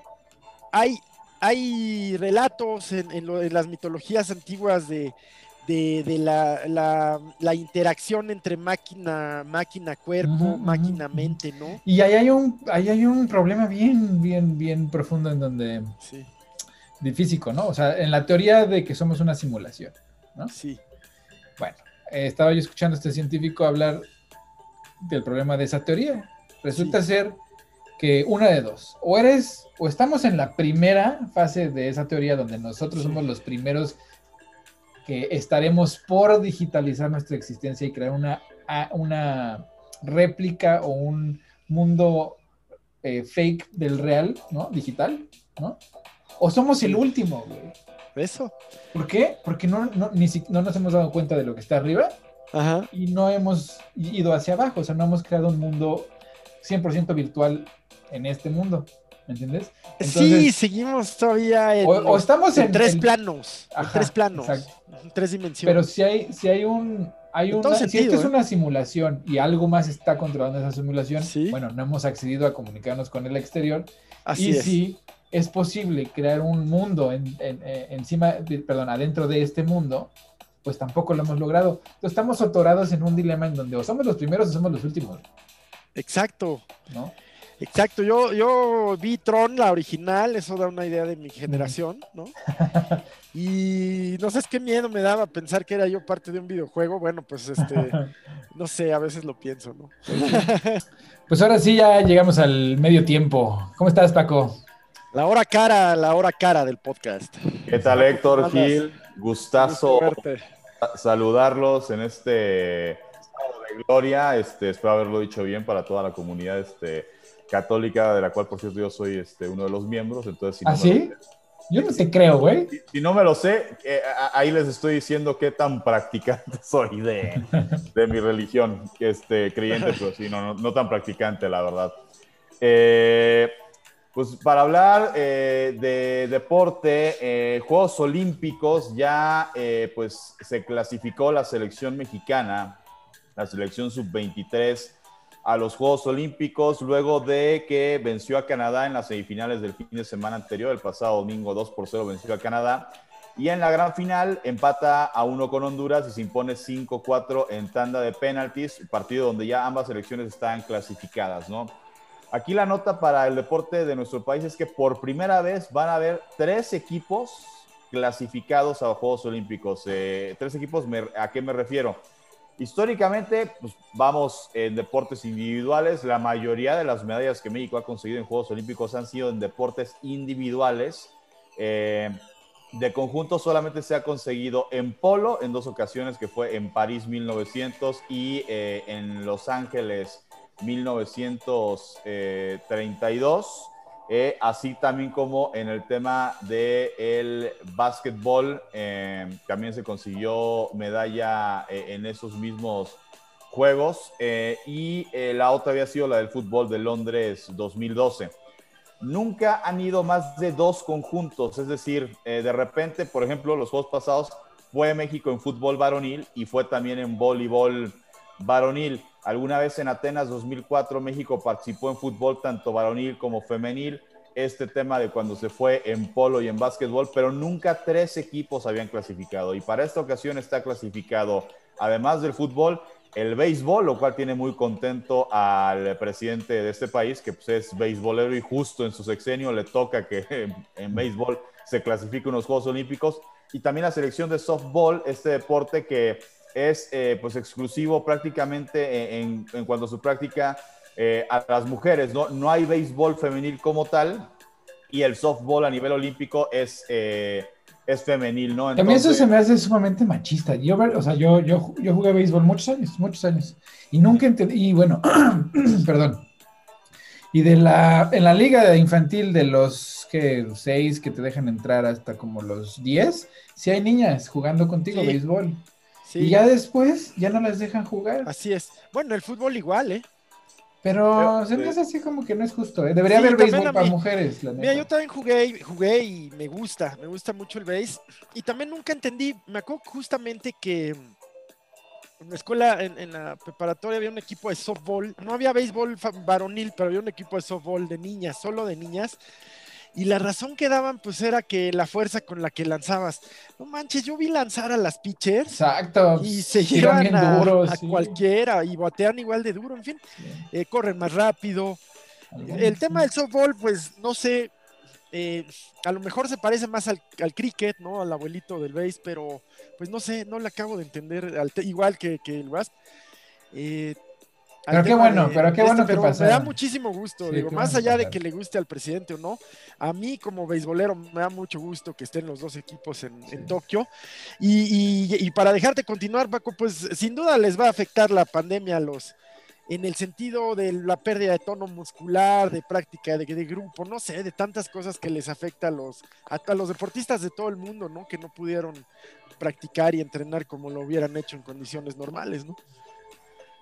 hay, hay relatos en, las mitologías antiguas de, la, la, interacción entre máquina, máquina cuerpo, máquina mente, ¿no? Y ahí hay un, ahí hay un problema bien, bien, bien profundo en donde sí de físico, ¿no? O sea, en la teoría de que somos una simulación, ¿no? Sí. Bueno, eh, estaba yo escuchando a este científico hablar del problema de esa teoría. Resulta ser que una de dos, o eres, o estamos en la primera fase de esa teoría donde nosotros somos los primeros que estaremos por digitalizar nuestra existencia y crear una, una réplica o un mundo eh, fake del real, ¿no? Digital, ¿no? O somos el último, güey. Eso. ¿Por qué? Porque no, no, ni no nos hemos dado cuenta de lo que está arriba Ajá. y no hemos ido hacia abajo. O sea, no hemos creado un mundo 100% virtual en este mundo. ¿Me entiendes? sí, seguimos todavía en, o, estamos en, tres planos. en tres planos. En tres dimensiones. Pero si hay, si hay un. Hay una, si esto es ¿eh? una simulación y algo más está controlando esa simulación, bueno, no hemos accedido a comunicarnos con el exterior. Así y es. sí, es posible crear un mundo en, eh, encima, perdón, adentro de este mundo, pues tampoco lo hemos logrado. Entonces estamos atorados en un dilema en donde o somos los primeros o somos los últimos. Exacto. ¿No? Exacto, yo, yo vi Tron, la original, eso da una idea de mi generación, ¿no? Y no sé, es qué miedo me daba pensar que era yo parte de un videojuego. Bueno, pues este, no sé, a veces lo pienso, ¿no? Pues ahora sí, ya llegamos al medio tiempo. ¿Cómo estás, Paco? La hora cara, la hora cara del podcast. ¿Qué tal, Héctor Gil? Gustazo saludarlos en este estado de gloria. Este, espero haberlo dicho bien para toda la comunidad este, católica, de la cual, por cierto, yo soy este, uno de los miembros. Entonces, si ¿Ah, sí? Yo no te creo, güey. Si, no me lo sé, eh, ahí les estoy diciendo qué tan practicante soy de, de mi religión, este, creyente, pero sí, no, no, tan practicante, la verdad. Eh, pues para hablar eh, de deporte, Juegos Olímpicos, ya pues se clasificó la selección mexicana, la selección sub-23 a los Juegos Olímpicos luego de que venció a Canadá en las semifinales del fin de semana anterior, el pasado domingo 2 por 0 venció a Canadá. Y en la gran final empata a uno con Honduras y se impone 5-4 en tanda de penaltis, partido donde ya ambas selecciones están clasificadas, ¿no? Aquí la nota para el deporte de nuestro país es que por primera vez van a haber tres equipos clasificados a los Juegos Olímpicos. Eh, tres equipos, ¿a qué me refiero? Históricamente, pues vamos en deportes individuales. La mayoría de las medallas que México ha conseguido en Juegos Olímpicos han sido en deportes individuales. Eh, de conjunto solamente se ha conseguido en polo en dos ocasiones, que fue en París 1900 y eh, en Los Ángeles 1932. Eh, así también como en el tema del el básquetbol, eh, también se consiguió medalla eh, en esos mismos Juegos. y la otra había sido la del fútbol de Londres 2012. Nunca han ido más de dos conjuntos, es decir, de repente, por ejemplo, los Juegos pasados fue México en fútbol varonil y fue también en voleibol varonil. Alguna vez en Atenas 2004 México participó en fútbol tanto varonil como femenil. Este tema de cuando se fue en polo y en básquetbol, pero nunca tres equipos habían clasificado. Y para esta ocasión está clasificado, además del fútbol, el béisbol, lo cual tiene muy contento al presidente de este país, que pues, es beisbolero y justo en su sexenio le toca que en béisbol se clasifique unos Juegos Olímpicos. Y también la selección de softball, este deporte que es eh, pues exclusivo prácticamente en, en, cuanto a su práctica eh, a las mujeres. ¿no? no hay béisbol femenil como tal y el softball a nivel olímpico es, eh, es femenil. ¿no? También eso se me hace sumamente machista. Yo, o sea, yo, yo, yo jugué béisbol muchos años, muchos años. Y nunca entendí, y bueno, perdón. Y de la, en la liga infantil de los que seis que te dejan entrar hasta como los diez, si hay niñas jugando contigo béisbol. Y ya después ya no las dejan jugar. Así es. Bueno, el fútbol igual, ¿eh? Pero, se me hace así como que no es justo, ¿eh? Debería haber béisbol para mujeres. mira, yo también jugué, jugué y me gusta, me gusta mucho el béis. Y también nunca entendí, me acuerdo justamente que en la escuela, en, en, la preparatoria había un equipo de softball. No había béisbol varonil, pero había un equipo de softball de niñas, solo de niñas. Y la razón que daban, pues era que la fuerza con la que lanzabas. No manches, yo vi lanzar a las pitchers. Exacto. Y se llevan a, cualquiera y batean igual de duro, en fin. Eh, corren más rápido. El tema del softball, pues no sé. Eh, a lo mejor se parece más al, cricket, ¿no? Al abuelito del base, pero pues no sé, no le acabo de entender, igual que, que el Wasp. Eh, pero qué bueno, pero qué bueno que pasó. Me da muchísimo gusto, digo, más allá de que le guste al presidente o no, a mí como beisbolero me da mucho gusto que estén los dos equipos en, Tokio. Y, para dejarte continuar, Paco, pues sin duda les va a afectar la pandemia a los, en el sentido de la pérdida de tono muscular, de práctica de, de grupo, no sé, de tantas cosas que les afecta a los, a los deportistas de todo el mundo, ¿no? Que no pudieron practicar y entrenar como lo hubieran hecho en condiciones normales, ¿no?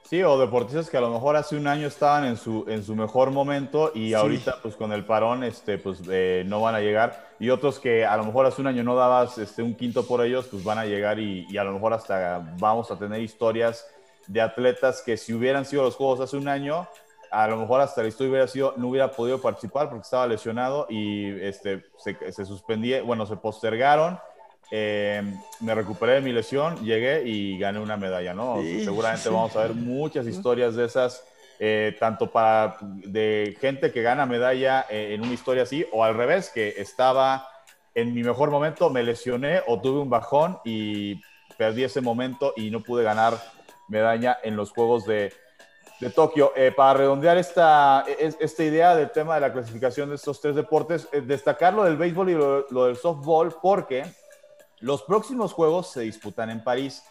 Sí, o deportistas que a lo mejor hace un año estaban en su, en su mejor momento y ahorita pues con el parón este, pues eh, no van a llegar. Y otros que a lo mejor hace un año no dabas este, un quinto por ellos, pues van a llegar y, y, a lo mejor hasta vamos a tener historias de atletas que si hubieran sido los Juegos hace un año, a lo mejor hasta la historia hubiera sido, no hubiera podido participar porque estaba lesionado y este, se, se suspendía, bueno, se postergaron eh, me recuperé de mi lesión, llegué y gané una medalla, ¿no? Seguramente vamos a ver muchas historias de esas eh, tanto para de gente que gana medalla eh, en una historia así, o al revés, que estaba en mi mejor momento, me lesioné o tuve un bajón y perdí ese momento y no pude ganar medalla en los Juegos de, de Tokio. Eh, para redondear esta, esta idea del tema de la clasificación de estos tres deportes, destacar lo del béisbol y lo, lo del softball, porque los próximos Juegos se disputan en París.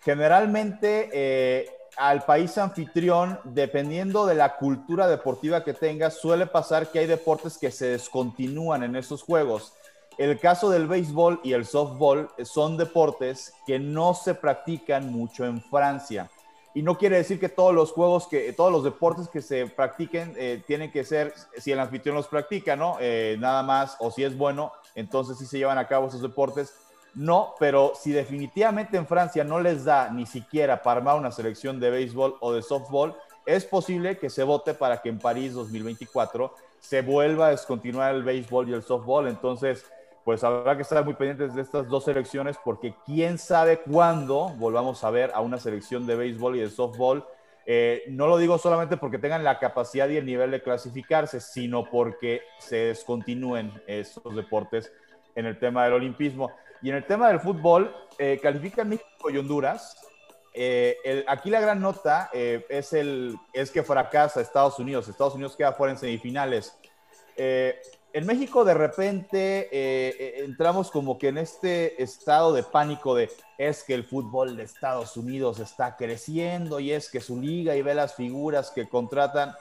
Generalmente al país anfitrión, dependiendo de la cultura deportiva que tenga, suele pasar que hay deportes que se descontinúan en esos juegos. El caso del béisbol y el softball son deportes que no se practican mucho en Francia. Y no quiere decir que todos los juegos, que todos los deportes que se practiquen eh, tienen que ser, si el anfitrión los practica, ¿no? Eh, nada más, o si es bueno, entonces sí se llevan a cabo esos deportes no, pero si definitivamente en Francia no les da ni siquiera para una selección de béisbol o de softball, es posible que se vote para que en París 2024 se vuelva a descontinuar el béisbol y el softball. Entonces, pues habrá que estar muy pendientes de estas dos selecciones porque quién sabe cuándo volvamos a ver a una selección de béisbol y de softball. Eh, no lo digo solamente porque tengan la capacidad y el nivel de clasificarse, sino porque se descontinúen estos deportes en el tema del olimpismo. Y en el tema del fútbol, eh, califican México y Honduras. Eh, aquí la gran nota eh, es, el, es que fracasa Estados Unidos. Estados Unidos queda fuera en semifinales. en México de repente entramos como que en este estado de pánico de es que el fútbol de Estados Unidos está creciendo y es que su liga y ve las figuras que contratan.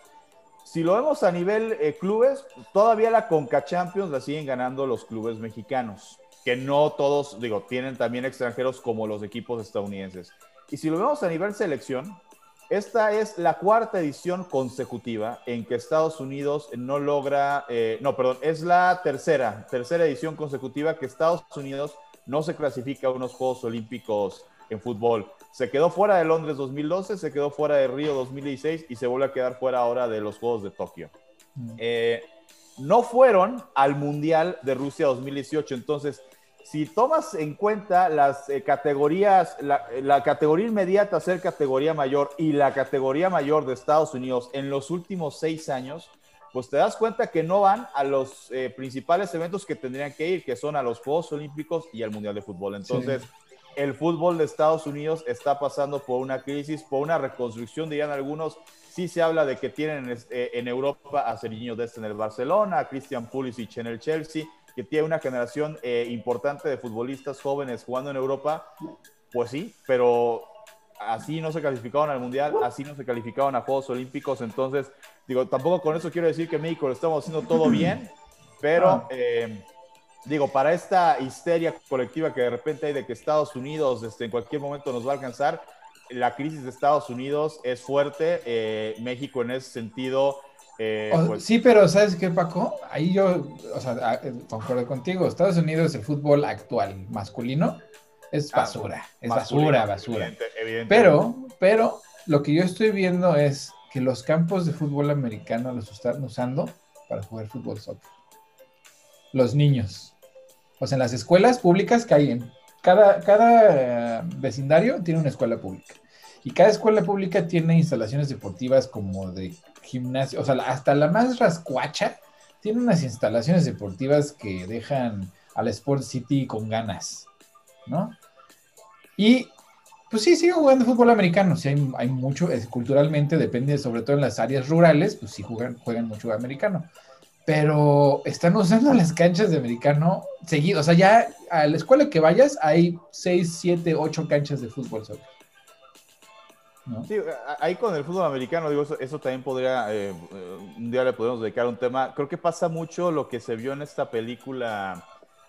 Si lo vemos a nivel clubes, todavía la Conca Champions la siguen ganando los clubes mexicanos que no todos, digo, tienen también extranjeros como los equipos estadounidenses. Y si lo vemos a nivel selección, esta es la cuarta edición consecutiva en que Estados Unidos no logra, eh, no, perdón, es la tercera, tercera edición consecutiva que Estados Unidos no se clasifica a unos Juegos Olímpicos en fútbol. Se quedó fuera de Londres 2012, se quedó fuera de Río 2016 y se vuelve a quedar fuera ahora de los Juegos de Tokio. Mm. Eh, no fueron al Mundial de Rusia 2018, entonces si tomas en cuenta las eh, categorías, la, categoría inmediata ser categoría mayor y la categoría mayor de Estados Unidos en los últimos seis años, pues te das cuenta que no van a los eh, principales eventos que tendrían que ir, que son a los Juegos Olímpicos y al Mundial de Fútbol. Entonces, el fútbol de Estados Unidos está pasando por una crisis, por una reconstrucción, dirían algunos. Sí se habla de que tienen eh, en Europa a Serginho Dest en el Barcelona, a Christian Pulisic en el Chelsea, que tiene una generación eh, importante de futbolistas jóvenes jugando en Europa, pues sí, pero así no se calificaron al Mundial, así no se calificaron a Juegos Olímpicos, entonces, digo, tampoco con eso quiero decir que México lo estamos haciendo todo bien, pero, ah. eh, digo, para esta histeria colectiva que de repente hay de que Estados Unidos este, en cualquier momento nos va a alcanzar, la crisis de Estados Unidos es fuerte, eh, México en ese sentido eh, pues sí, pero ¿sabes qué, Paco? Ahí yo, o sea, eh, concuerdo contigo. Estados Unidos, el fútbol actual masculino es ah, basura. es basura, basura. pero, pero lo que yo estoy viendo es que los campos de fútbol americano los están usando para jugar fútbol soccer. Los niños. O sea, en las escuelas públicas que hay en cada, cada eh, vecindario tiene una escuela pública. Y cada escuela pública tiene instalaciones deportivas como de gimnasio, o sea, hasta la más rascuacha tiene unas instalaciones deportivas que dejan a la Sport City con ganas, ¿no? Y pues sí, siguen jugando fútbol americano, sí hay, mucho, culturalmente depende, sobre todo en las áreas rurales, pues sí juegan, juegan mucho americano, pero están usando las canchas de americano seguido, o sea, ya a la escuela que vayas hay 6, 7, 8 canchas de fútbol soccer. Sí, ahí con el fútbol americano, digo, eso, también podría, eh, un día le podemos dedicar un tema. Creo que pasa mucho lo que se vio en esta película,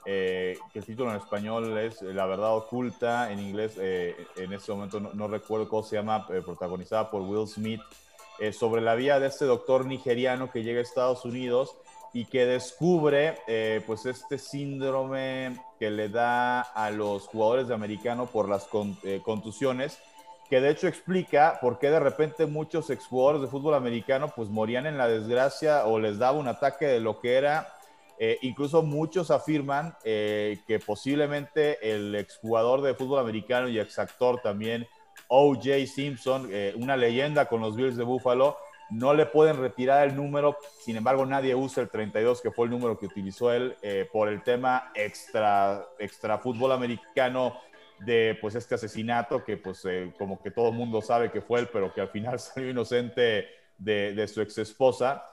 eh, que el título en español es La verdad oculta, en inglés, eh, en este momento no, recuerdo cómo se llama, protagonizada por Will Smith, sobre la vida de este doctor nigeriano que llega a Estados Unidos y que descubre pues este síndrome que le da a los jugadores de americano por las contusiones que de hecho explica por qué de repente muchos exjugadores de fútbol americano pues morían en la desgracia o les daba un ataque de lo que era. Eh, incluso muchos afirman eh, que posiblemente el exjugador de fútbol americano y exactor también, O.J. Simpson, eh, una leyenda con los Bills de Buffalo, no le pueden retirar el número, sin embargo nadie usa el 32, que fue el número que utilizó él por el tema extra, extra fútbol americano de pues este asesinato que pues eh, como que todo el mundo sabe que fue él, pero que al final salió inocente de, de su ex esposa.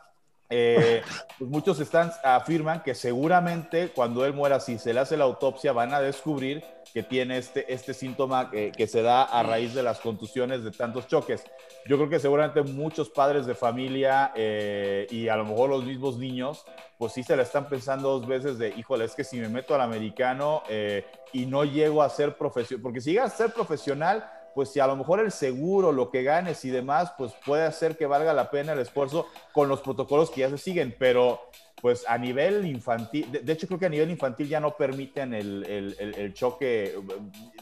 Eh, pues muchos afirman que seguramente cuando él muera, si se le hace la autopsia, van a descubrir que tiene este, este síntoma que, se da a raíz de las contusiones de tantos choques. Yo creo que seguramente muchos padres de familia eh, y a lo mejor los mismos niños, pues sí se la están pensando dos veces de, híjole, es que si me meto al americano eh, y no llego a ser profesional, porque si llegas a ser profesional, pues si a lo mejor el seguro, lo que ganes y demás, pues puede hacer que valga la pena el esfuerzo con los protocolos que ya se siguen, pero pues a nivel infantil, de, hecho creo que a nivel infantil ya no permiten el, el, choque,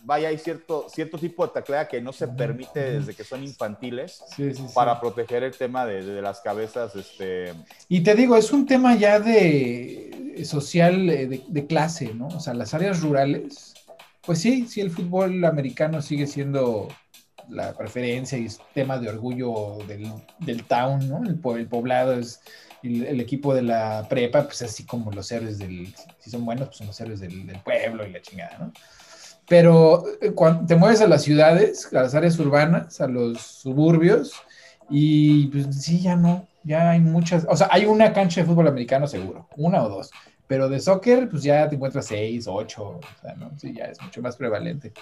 vaya, hay cierto, cierto tipo de taclea que no se permite desde que son infantiles para proteger el tema de, de, las cabezas. Este... Y te digo, es un tema ya de social, eh, de, de clase, ¿no? O sea, las áreas rurales pues sí, sí, el fútbol americano sigue siendo la preferencia y tema de orgullo del, town, ¿no? El, poblado es el, equipo de la prepa, pues así como los héroes del, si son buenos, pues son los héroes del, pueblo y la chingada, ¿no? Pero eh, cuando te mueves a las ciudades, a las áreas urbanas, a los suburbios, y pues sí, ya no, ya hay muchas, o sea, hay una cancha de fútbol americano seguro, una o dos, pero de soccer, pues ya te encuentras seis, ocho, o sea, ¿no? Sí, ya es mucho más prevalente.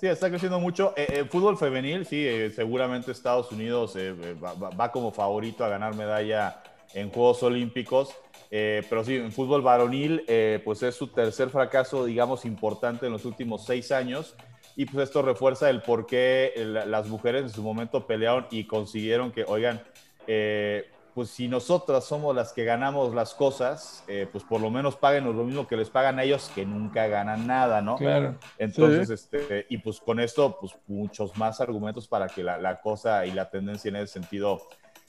Sí, está creciendo mucho. Eh, eh fútbol femenil, sí, eh, seguramente Estados Unidos eh, va, como favorito a ganar medalla en Juegos Olímpicos. pero sí, en fútbol varonil, pues es su tercer fracaso, digamos, importante en los últimos seis años. Y pues esto refuerza el por qué las mujeres en su momento pelearon y consiguieron que, oigan, pues si nosotras somos las que ganamos las cosas, eh, pues por lo menos páguenos lo mismo que les pagan a ellos que nunca ganan nada, ¿no? Claro. Entonces, este, y pues con esto, pues muchos más argumentos para que la, cosa y la tendencia en ese sentido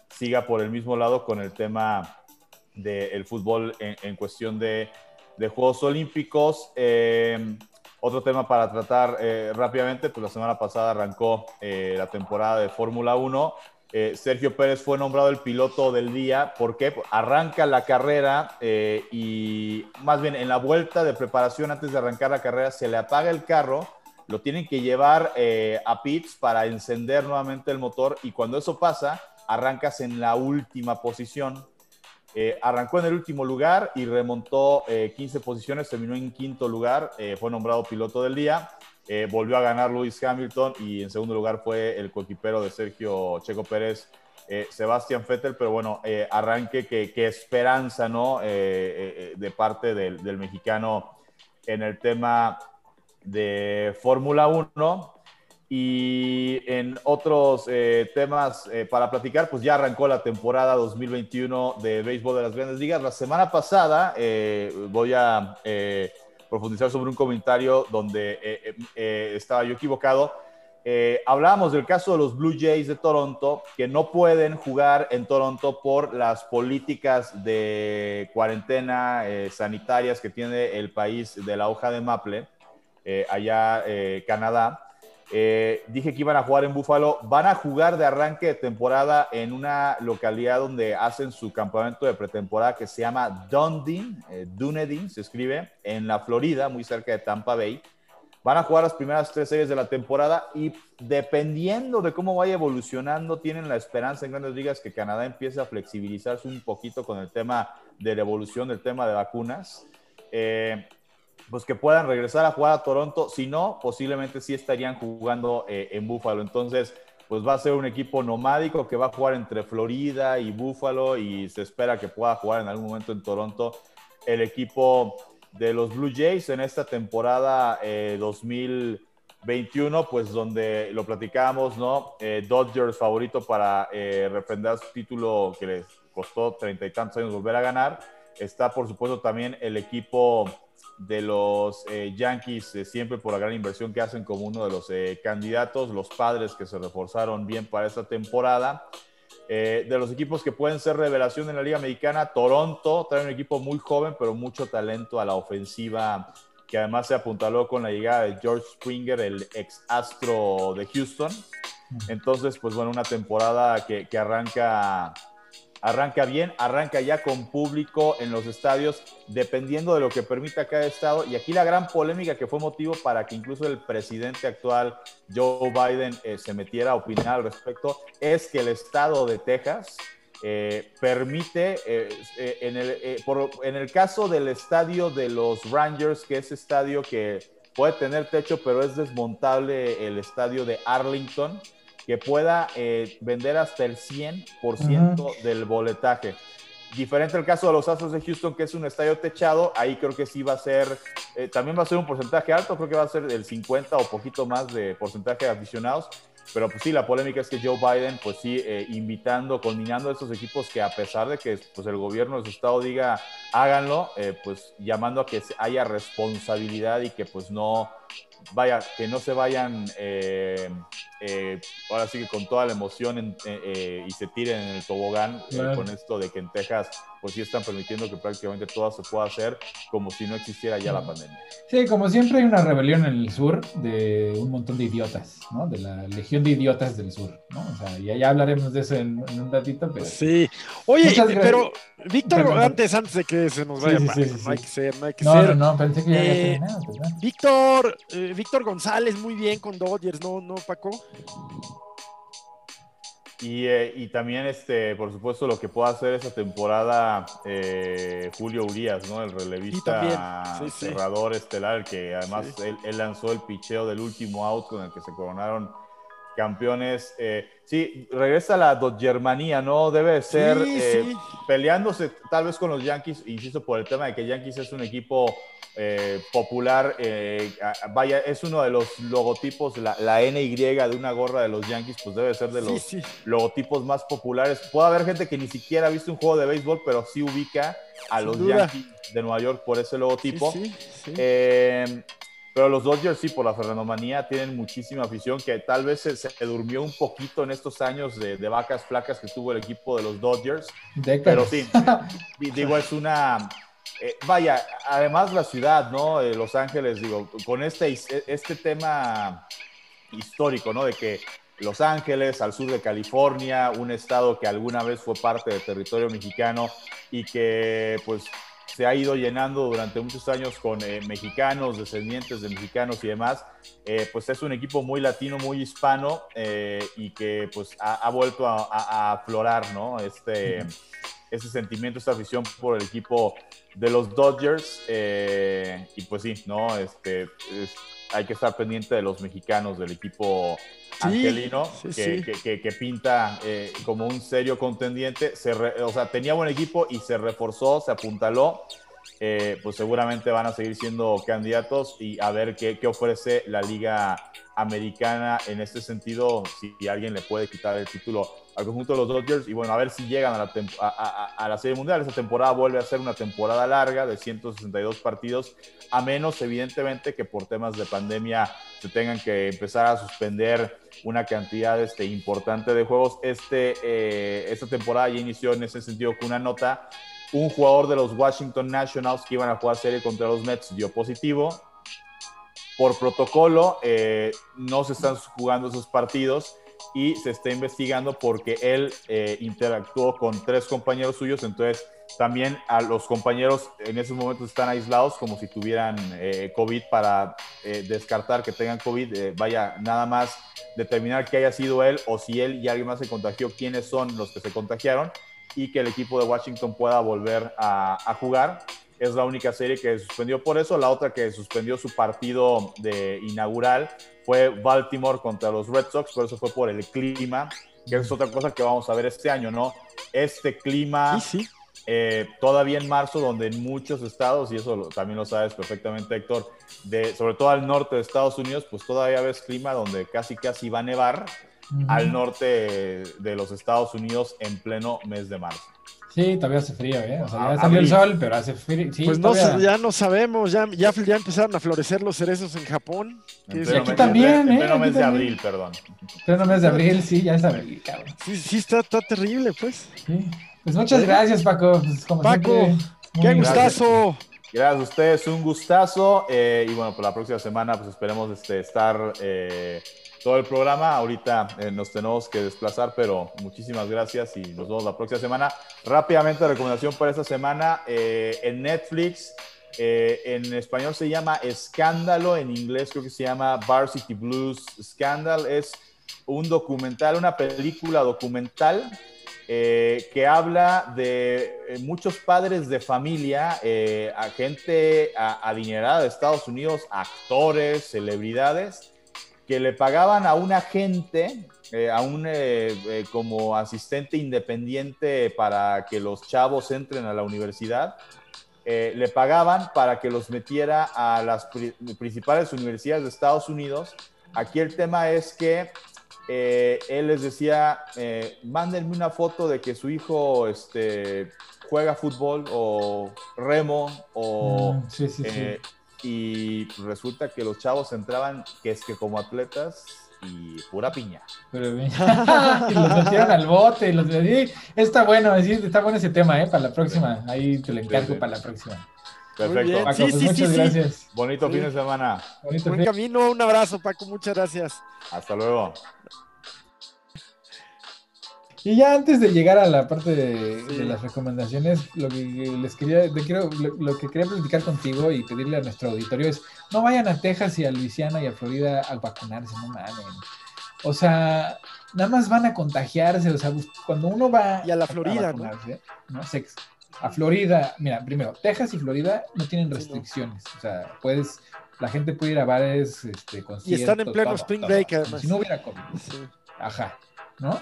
siga por el mismo lado con el tema del fútbol en, cuestión de, Juegos Olímpicos. Eh, otro tema para tratar eh, rápidamente, pues la semana pasada arrancó la temporada de Fórmula 1 eh, Sergio Pérez fue nombrado el piloto del día porque arranca la carrera eh, y más bien en la vuelta de preparación antes de arrancar la carrera se le apaga el carro, lo tienen que llevar eh, a pits para encender nuevamente el motor y cuando eso pasa arrancas en la última posición. arrancó en el último lugar y remontó 15 posiciones, terminó en quinto lugar, fue nombrado piloto del día. Eh, volvió a ganar Lewis Hamilton y en segundo lugar fue el coequipero de Sergio Checo Pérez, eh, Sebastián Vettel, pero bueno, eh, arranque que, esperanza, ¿no? de parte del, del, mexicano en el tema de Fórmula 1. Y en otros temas para platicar, pues ya arrancó la temporada 2021 de béisbol de las grandes ligas. La semana pasada voy a profundizar sobre un comentario donde eh, eh, eh, estaba yo equivocado. hablábamos del caso de los Blue Jays de Toronto, que no pueden jugar en Toronto por las políticas de cuarentena sanitarias que tiene el país de la hoja de Maple, allá Canadá. Eh, dije que iban a jugar en Búfalo. Van a jugar de arranque de temporada en una localidad donde hacen su campamento de pretemporada que se llama eh, Dunedin, se escribe, en la Florida, muy cerca de Tampa Bay. Van a jugar las primeras tres series de la temporada y dependiendo de cómo vaya evolucionando, tienen la esperanza en grandes ligas que Canadá empiece a flexibilizarse un poquito con el tema de la evolución del tema de vacunas. Eh, pues que puedan regresar a jugar a Toronto. Si no, posiblemente sí estarían jugando eh, en Buffalo. Entonces, pues va a ser un equipo nomádico que va a jugar entre Florida y Buffalo y se espera que pueda jugar en algún momento en Toronto el equipo de los Blue Jays en esta temporada 2021, eh, pues donde lo platicamos, ¿no? Eh, Dodgers favorito para eh, refrendar su título que les costó treinta y tantos años volver a ganar. Está, por supuesto, también el equipo de los eh, Yankees eh, siempre por la gran inversión que hacen como uno de los eh, candidatos, los padres que se reforzaron bien para esta temporada. de los equipos que pueden ser revelación en la Liga Americana, Toronto trae un equipo muy joven, pero mucho talento a la ofensiva, que además se apuntaló con la llegada de George Springer, el ex astro de Houston. Entonces, pues bueno, una temporada que, que arranca arranca bien, arranca ya con público en los estadios, dependiendo de lo que permita cada estado. Y aquí la gran polémica que fue motivo para que incluso el presidente actual, Joe Biden, eh, se metiera a opinar al respecto, es que el estado de Texas eh, permite, eh, en, el, en el caso del estadio de los Rangers, que es estadio que puede tener techo, pero es desmontable el estadio de Arlington, que pueda eh, vender hasta el 100% del boletaje. Diferente al caso de los Astros de Houston, que es un estadio techado, ahí creo que sí va a ser, eh, también va a ser un porcentaje alto, creo que va a ser el 50 o poquito más de porcentaje de aficionados, pero pues sí, la polémica es que Joe Biden, pues sí, eh, invitando, combinando a estos equipos que a pesar de que pues, el gobierno de su estado diga háganlo, pues llamando a que haya responsabilidad y que pues no, vaya, que no se vayan, eh, eh, ahora sí que con toda la emoción eh, y se tiren en el tobogán con esto de que en Texas pues sí están permitiendo que prácticamente todo se pueda hacer como si no existiera ya la pandemia. Sí, como siempre hay una rebelión en el sur de un montón de idiotas, ¿no? De la legión de idiotas del sur, ¿no? O sea, ya, ya hablaremos de eso en, un ratito, pero... Sí. Oye, pero Víctor, antes, antes de que se nos vaya, no hay que ser, no hay que ser. No, no, pensé que ya había eh, terminado. Pues, Víctor, eh, Víctor González, muy bien con Dodgers, ¿no, no Paco? Eh, y, también, este, por supuesto, lo que pueda hacer esa temporada eh, Julio Urias, ¿no? El relevista cerrador estelar, que además él, lanzó el picheo del último out con el que se coronaron campeones. Eh, sí, regresa la Dodgermanía, ¿no? Debe ser peleándose tal vez con los Yankees, insisto, por el tema de que Yankees es un equipo eh, popular, eh, vaya, es uno de los logotipos, la, la, NY de una gorra de los Yankees, pues debe ser de los logotipos más populares. Puede haber gente que ni siquiera ha visto un juego de béisbol, pero sí ubica a los Yankees de Nueva York por ese logotipo. Eh, pero los Dodgers sí, por la ferranomanía, tienen muchísima afición que tal vez se, durmió un poquito en estos años de, vacas flacas que tuvo el equipo de los Dodgers. Pero sí, digo, es una eh, vaya, además la ciudad, ¿no? Los Ángeles, digo, con este, este tema histórico, ¿no? De que Los Ángeles, al sur de California, un estado que alguna vez fue parte del territorio mexicano y que pues se ha ido llenando durante muchos años con eh, mexicanos, descendientes de mexicanos y demás, eh, pues es un equipo muy latino, muy hispano y que pues ha, vuelto a, aflorar, ¿no? Este, ese sentimiento, esta afición por el equipo de los Dodgers. Eh, y pues sí, ¿no? Este, hay que estar pendiente de los mexicanos del equipo angelino, que, pinta eh, como un serio contendiente. Se o sea, tenía buen equipo y se reforzó, se apuntaló. Eh, pues seguramente van a seguir siendo candidatos y a ver qué, qué ofrece la Liga Americana en este sentido, si alguien le puede quitar el título al conjunto de los Dodgers y bueno, a ver si llegan a la, a, la Serie Mundial. Esta temporada vuelve a ser una temporada larga de 162 partidos, a menos evidentemente que por temas de pandemia se tengan que empezar a suspender una cantidad este, importante de juegos. Este, eh, esta temporada ya inició en ese sentido con una nota. Un jugador de los Washington Nationals que iban a jugar serie contra los Mets dio positivo. Por protocolo, eh, no se están jugando esos partidos y se está investigando porque él eh, interactuó con tres compañeros suyos, entonces también a los compañeros en esos momentos están aislados como si tuvieran eh, COVID para descartar que tengan COVID, vaya, nada más determinar que haya sido él o si él y alguien más se contagió, quiénes son los que se contagiaron y que el equipo de Washington pueda volver a, a jugar es la única serie que suspendió por eso. La otra que suspendió su partido de inaugural fue Baltimore contra los Red Sox, por eso fue por el clima, que es otra cosa que vamos a ver este año, ¿no? Este clima eh, todavía en marzo, donde en muchos estados, y eso también lo sabes perfectamente, Héctor, de, sobre todo al norte de Estados Unidos, pues todavía ves clima donde casi casi va a nevar al norte de los Estados Unidos en pleno mes de marzo. Sí, todavía hace frío, ¿eh? O sea, ya salió el sol, pero hace frío. pues no, ya no sabemos, ya, ya, empezaron a florecer los cerezos en Japón. Que aquí también, ¿eh? En pleno mes de abril, perdón. En pleno mes de abril, sí, ya es abril, cabrón. Sí, sí, está, está terrible, pues. Sí. Pues muchas gracias, Paco. Pues, Paco, qué gustazo. Gracias a ustedes, un gustazo. Eh, y bueno, por la próxima semana, pues esperemos este, estar eh, todo el programa. Ahorita eh, nos tenemos que desplazar, pero muchísimas gracias y nos vemos la próxima semana. Rápidamente, recomendación para esta semana en Netflix. en español se llama Escándalo, en inglés creo que se llama Varsity Blues Scandal. Es un documental, una película documental eh, que habla de eh, muchos padres de familia, eh, gente adinerada de Estados Unidos, actores, celebridades, que le pagaban a un agente, a un como asistente independiente para que los chavos entren a la universidad, le pagaban para que los metiera a las principales universidades de Estados Unidos. Aquí el tema es que eh, él les decía, eh, mándenme una foto de que su hijo este, juega fútbol o remo o... Mm, eh, y resulta que los chavos entraban, que es que como atletas y pura piña. y los metieron al bote y los Está bueno, está bueno ese tema, ¿eh? Para la próxima. Ahí te lo encargo para la próxima. Perfecto. Paco, pues muchas gracias. Bonito fin de semana. Bonito Buen camino, un abrazo, Paco, muchas gracias. Hasta luego. Y ya antes de llegar a la parte de, las recomendaciones, lo que les quería, quiero, lo, que quería platicar contigo y pedirle a nuestro auditorio es, no vayan a Texas y a Luisiana y a Florida a vacunarse, no mames. O sea, nada más van a contagiarse, o sea, cuando uno va y a la Florida, ¿no? ¿no? Sex, a Florida, mira, primero, Texas y Florida no tienen restricciones, o sea, puedes, la gente puede ir a bares, este, conciertos. Y están en pleno spring break, además. Si no hubiera COVID. Ajá, ¿no?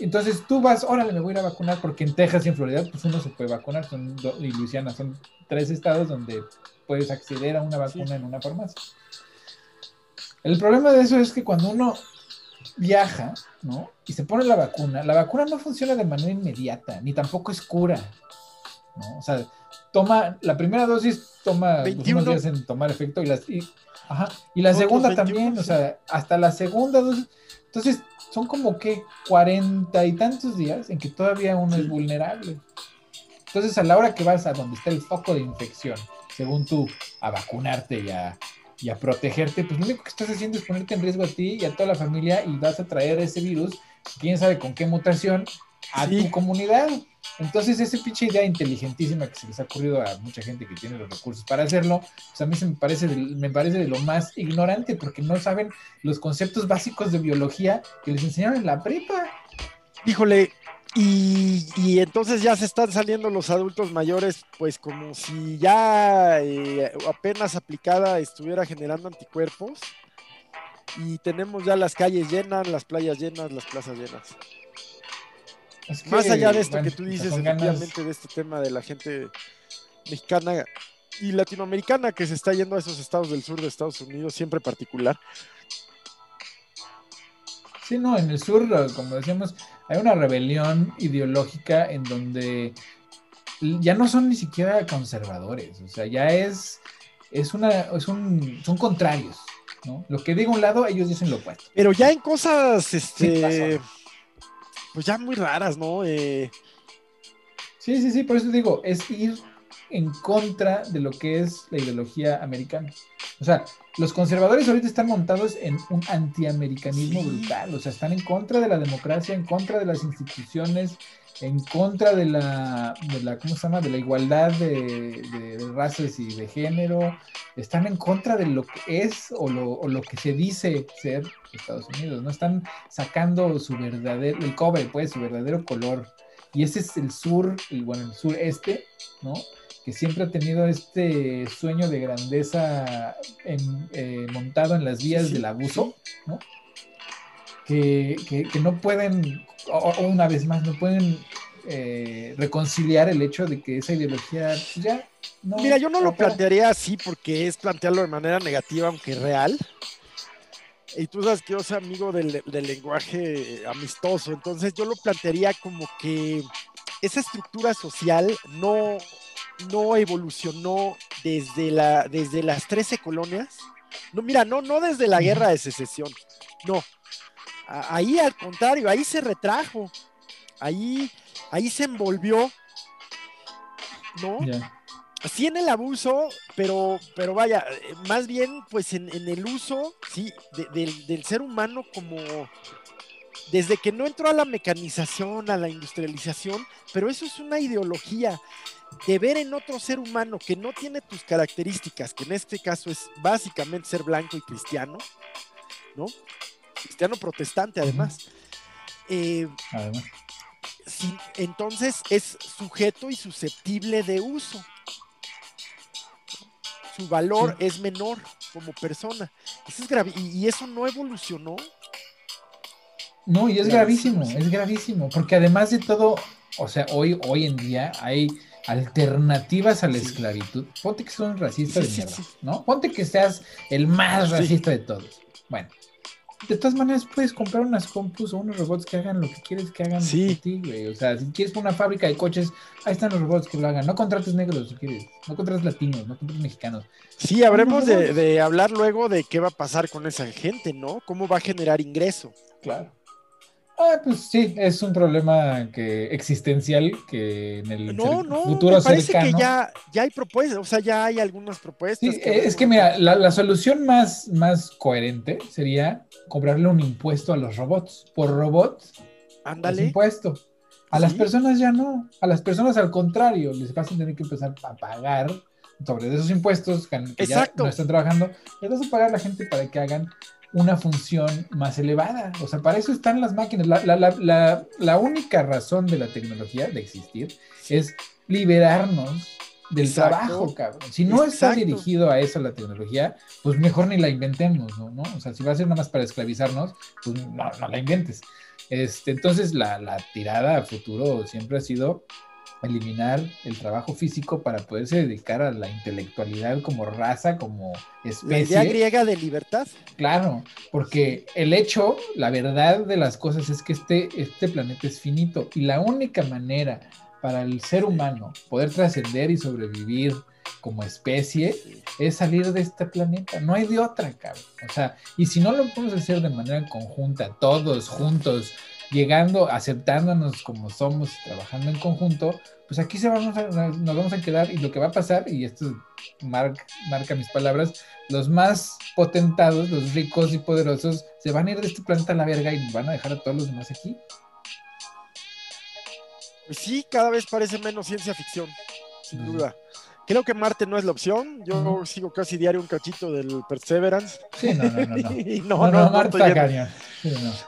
Entonces tú vas, órale, me voy a ir a vacunar, porque en Texas y en Florida, pues uno se puede vacunar, son y Luisiana son tres estados donde puedes acceder a una vacuna en una farmacia. El problema de eso es que cuando uno viaja, ¿no? Y se pone la vacuna, la vacuna no funciona de manera inmediata, ni tampoco es cura, ¿no? O sea, toma, la primera dosis toma 21 unos días en tomar efecto y, las, y, ajá, y la segunda también, o sea, hasta la segunda dosis. Entonces, son como que cuarenta y tantos días en que todavía uno es vulnerable. Entonces, a la hora que vas a donde está el foco de infección, según tú, a vacunarte y a, y a protegerte, pues lo único que estás haciendo es ponerte en riesgo a ti y a toda la familia y vas a traer ese virus, quién sabe con qué mutación, a tu comunidad. Entonces, esa pinche idea inteligentísima que se les ha ocurrido a mucha gente que tiene los recursos para hacerlo, pues a mí se me parece, de, me parece de lo más ignorante porque no saben los conceptos básicos de biología que les enseñaron en la prepa. Híjole, y, entonces ya se están saliendo los adultos mayores, pues como si ya eh, apenas aplicada estuviera generando anticuerpos. Y tenemos ya las calles llenas, las playas llenas, las plazas llenas. Más allá de esto que tú dices, efectivamente, de este tema de la gente mexicana y latinoamericana que se está yendo a esos estados del sur de Estados Unidos, siempre particular. Sí, no, en el sur, como decíamos, hay una rebelión ideológica en donde ya no son ni siquiera conservadores, o sea, ya es, es una, es un, son contrarios, ¿no? Lo que diga un lado, ellos dicen lo opuesto. Pero ya en cosas, este pues ya muy raras, ¿no? Eh... Sí, sí, sí, por eso digo, es ir en contra de lo que es la ideología americana. O sea, los conservadores ahorita están montados en un antiamericanismo brutal, o sea, están en contra de la democracia, en contra de las instituciones, en contra de la, de la ¿cómo se llama?, de la igualdad de, de, razas y de género, están en contra de lo que es o lo, o lo, que se dice ser Estados Unidos, ¿no? Están sacando su verdadero, el cobre, pues, su verdadero color. Y ese es el sur, el, bueno, el sureste, ¿no? Que siempre ha tenido este sueño de grandeza eh, montado en las vías del abuso, ¿no? Que, que, que no pueden o, una vez más, no pueden eh, reconciliar el hecho de que esa ideología pues, ya no. Mira, yo no lo plantearía así porque es plantearlo de manera negativa, aunque real. Y tú sabes que yo soy amigo del, lenguaje amistoso, entonces yo lo plantearía como que esa estructura social no, no evolucionó desde, la, desde las 13 colonias. No, mira, no, no desde la guerra de secesión, no, Ahí al contrario, ahí se retrajo, ahí, ahí se envolvió, ¿no? sí en el abuso, pero, pero vaya, más bien pues en, el uso, sí, del, ser humano como desde que no entró a la mecanización, a la industrialización, pero eso es una ideología de ver en otro ser humano que no tiene tus características, que en este caso es básicamente ser blanco y cristiano, ¿no? Cristiano protestante además. Eh, además. entonces es sujeto y susceptible de uso su valor es menor como persona. Eso es y, eso no evolucionó. No, y es gravísimo, es gravísimo, porque además de todo, o sea, hoy, hoy en día hay alternativas a la esclavitud. Ponte que son racistas de mierda, ¿no? Ponte que seas el más racista de todos. Bueno, de todas maneras puedes comprar unas compus o unos robots que hagan lo que quieres que hagan sí. ti, güey. O sea, si quieres una fábrica de coches, ahí están los robots que lo hagan. No contrates negros si quieres, no contrates latinos, no contrates mexicanos. Sí, habremos de, de, hablar luego de qué va a pasar con esa gente, ¿no? ¿Cómo va a generar ingreso? Claro. Ah, pues sí, es un problema que existencial que en el no, no, me parece que ya, ya hay propuestas, o sea, ya hay algunas propuestas. Sí, es que mira, la, solución más, más coherente sería cobrarle un impuesto a los robots. Por robot, Ándale. impuesto. A las personas ya no. A las personas al contrario, les vas a tener que empezar a pagar sobre esos impuestos que, ya no están trabajando. Les vas a pagar a la gente para que hagan una función más elevada. O sea, para eso están las máquinas. La, única razón de la tecnología de existir es liberarnos del trabajo, cabrón. Si no está dirigido a eso la tecnología, pues mejor ni la inventemos, ¿no? O sea, si va a ser nada más para esclavizarnos, pues no, no la inventes. Este, entonces, la, la tirada a futuro siempre ha sido eliminar el trabajo físico para poderse dedicar a la intelectualidad como raza, como especie. La idea griega de libertad. Claro, porque el hecho, la verdad de las cosas es que este, este planeta es finito y la única manera para el ser humano poder trascender y sobrevivir como especie es salir de este planeta. No hay de otra, cabrón. O sea, y si no lo podemos hacer de manera conjunta, todos juntos, llegando, aceptándonos como somos, trabajando en conjunto, pues aquí se vamos nos vamos a quedar y lo que va a pasar, y esto marca mis palabras, los más potentados, los ricos y poderosos, se van a ir de este planeta a la verga y van a dejar a todos los demás aquí. Pues sí, cada vez parece menos ciencia ficción, sin duda. Creo que Marte no es la opción. Yo sigo casi diario un cachito del Perseverance. Sí, no, no, no. No, no, no, Marte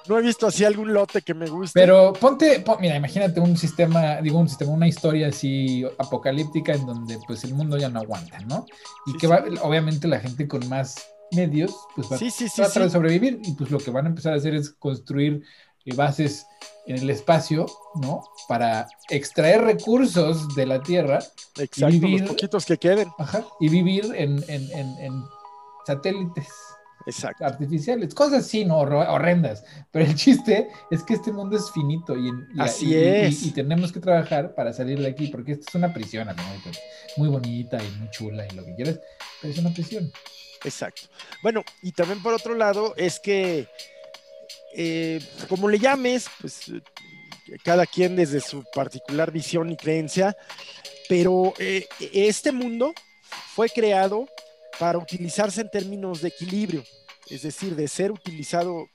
no, he visto así algún lote que me guste. Pero ponte, mira, imagínate un sistema, digo un sistema, una historia así apocalíptica en donde pues el mundo ya no aguanta, ¿no? Y que va, obviamente la gente con más medios pues va, a tratar de sobrevivir y pues lo que van a empezar a hacer es construir eh, bases en el espacio, ¿no? Para extraer recursos de la Tierra. Exacto, y vivir, los poquitos que queden. Ajá, y vivir en, satélites. artificiales, cosas así, ¿no? horrendas. Pero el chiste es que este mundo es finito y, así es. Y, tenemos que trabajar para salir de aquí, porque esta es una prisión, ¿no? muy bonita y muy chula y lo que quieras, pero es una prisión. Exacto. Bueno, y también por otro lado es que eh, como le llames, pues eh, cada quien desde su particular visión y creencia, pero eh, este mundo fue creado para utilizarse en términos de equilibrio, es decir, de ser utilizado,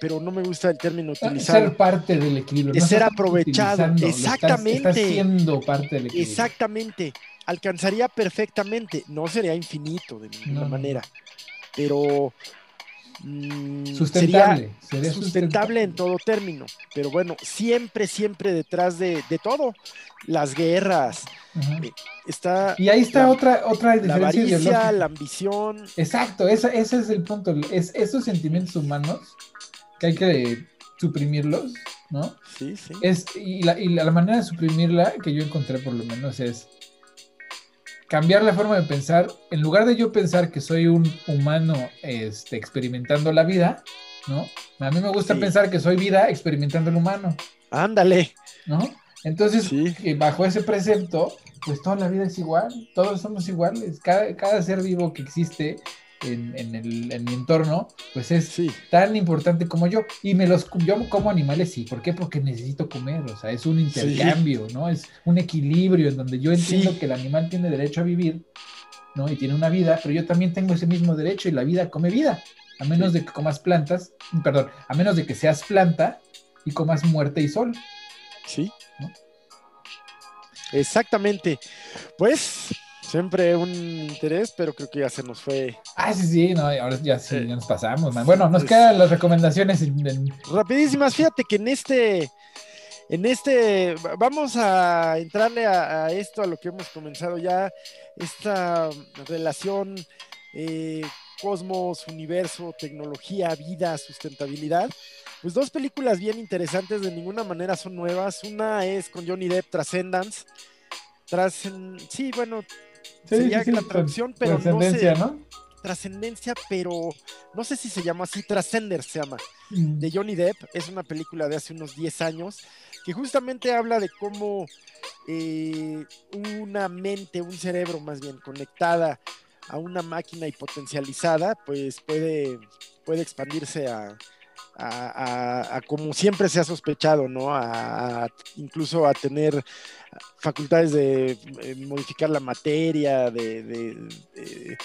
pero no me gusta el término utilizado. Ser parte del equilibrio. De ser aprovechado. Exactamente. siendo parte del equilibrio. Exactamente. Alcanzaría perfectamente. No sería infinito de ninguna manera. Pero Mm, sustentable. Sería, sustentable, en todo término. Pero bueno, siempre, siempre detrás de, todo, las guerras. Eh, está y ahí está otra, otra diferencia. La la ambición. Exacto, ese, ese es el punto. Es, esos sentimientos humanos que hay que suprimirlos, ¿no? Sí, sí. Es, y, la, y la manera de suprimirla que yo encontré por lo menos es cambiar la forma de pensar, en lugar de yo pensar que soy un humano este, experimentando la vida, ¿no? A mí me gusta pensar que soy vida experimentando el humano. Ándale. ¿No? Entonces, bajo ese precepto, pues toda la vida es igual, todos somos iguales, cada, cada ser vivo que existe en, el, en mi entorno, pues es tan importante como yo. Y me los yo como animales, sí. ¿Por qué? Porque necesito comer. O sea, es un intercambio, ¿no? Es un equilibrio en donde yo entiendo que el animal tiene derecho a vivir, ¿no? Y tiene una vida, pero yo también tengo ese mismo derecho y la vida come vida. A menos de que comas plantas, perdón, a menos de que seas planta y comas muerte y sol. Sí. Exactamente. Pues siempre un interés, pero creo que ya se nos fue. Ah, sí, sí, no, ahora ya sí, ya nos pasamos. Bueno, nos quedan las recomendaciones. Rapidísimas, fíjate que en este, en este, vamos a entrarle a, esto, a lo que hemos comenzado ya, esta relación eh, cosmos, universo, tecnología, vida, sustentabilidad. Pues dos películas bien interesantes, de ninguna manera son nuevas. Una es con Johnny Depp, Transcendence. sí, bueno, sería la traducción, pero no sé. ¿no? Trascendencia, pero no sé si se llama así, Trascender se llama, mm. de Johnny Depp. Es una película de hace unos 10 años que justamente habla de cómo eh, una mente, un cerebro más bien conectada a una máquina y potencializada, pues puede, puede expandirse a, como siempre se ha sospechado, ¿no? A, incluso a tener facultades de, eh, modificar la materia, de, de,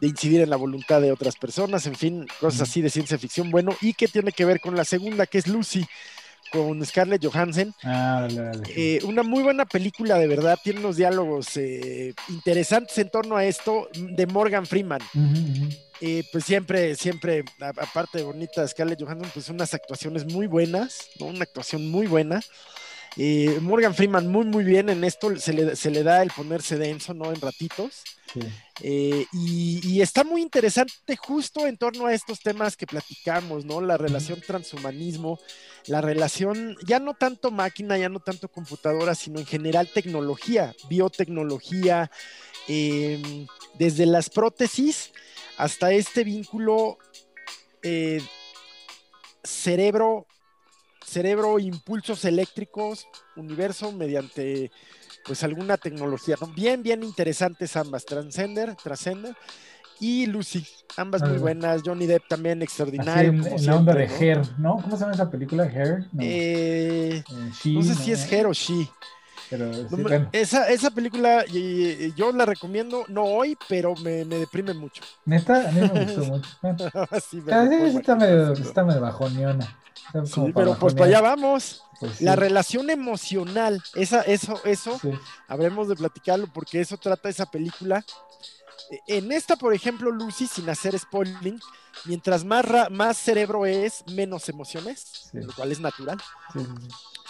incidir en la voluntad de otras personas, en fin, cosas así de ciencia ficción, bueno, y que tiene que ver con la segunda, que es Lucy, con Scarlett Johansson. Ah, eh, una muy buena película, de verdad. Tiene unos diálogos eh, interesantes en torno a esto de Morgan Freeman. Pues siempre, siempre, aparte de bonita Scarlett Johansson, pues unas actuaciones muy buenas, ¿no? Una actuación muy buena. Morgan Freeman muy, muy bien en esto, se le, se le da el ponerse denso, ¿no? En ratitos. Eh, y, está muy interesante justo en torno a estos temas que platicamos, ¿no? La relación transhumanismo, la relación ya no tanto máquina, ya no tanto computadora, sino en general tecnología, biotecnología, em, desde las prótesis hasta este vínculo eh, cerebro, cerebro, impulsos eléctricos, universo mediante pues alguna tecnología, Bien, bien interesantes ambas, Transcender, Transcender y Lucy, ambas muy buenas, Johnny Depp también extraordinario. en, la onda de Hair, ¿no? ¿Cómo se llama esa película? Hair. No, eh, eh, sé si es Hair o She. Pero, esa, esa película yo la recomiendo, no hoy, pero me, me deprime mucho. Neta, a mí me gustó mucho. sí, está, medio, está medio bajoneona. Sí, pero pues para allá vamos. Pues la relación emocional, esa, eso, eso, habremos de platicarlo porque eso trata esa película. En esta, por ejemplo, Lucy, sin hacer spoiling, mientras más, más cerebro es, menos emociones, lo cual es natural.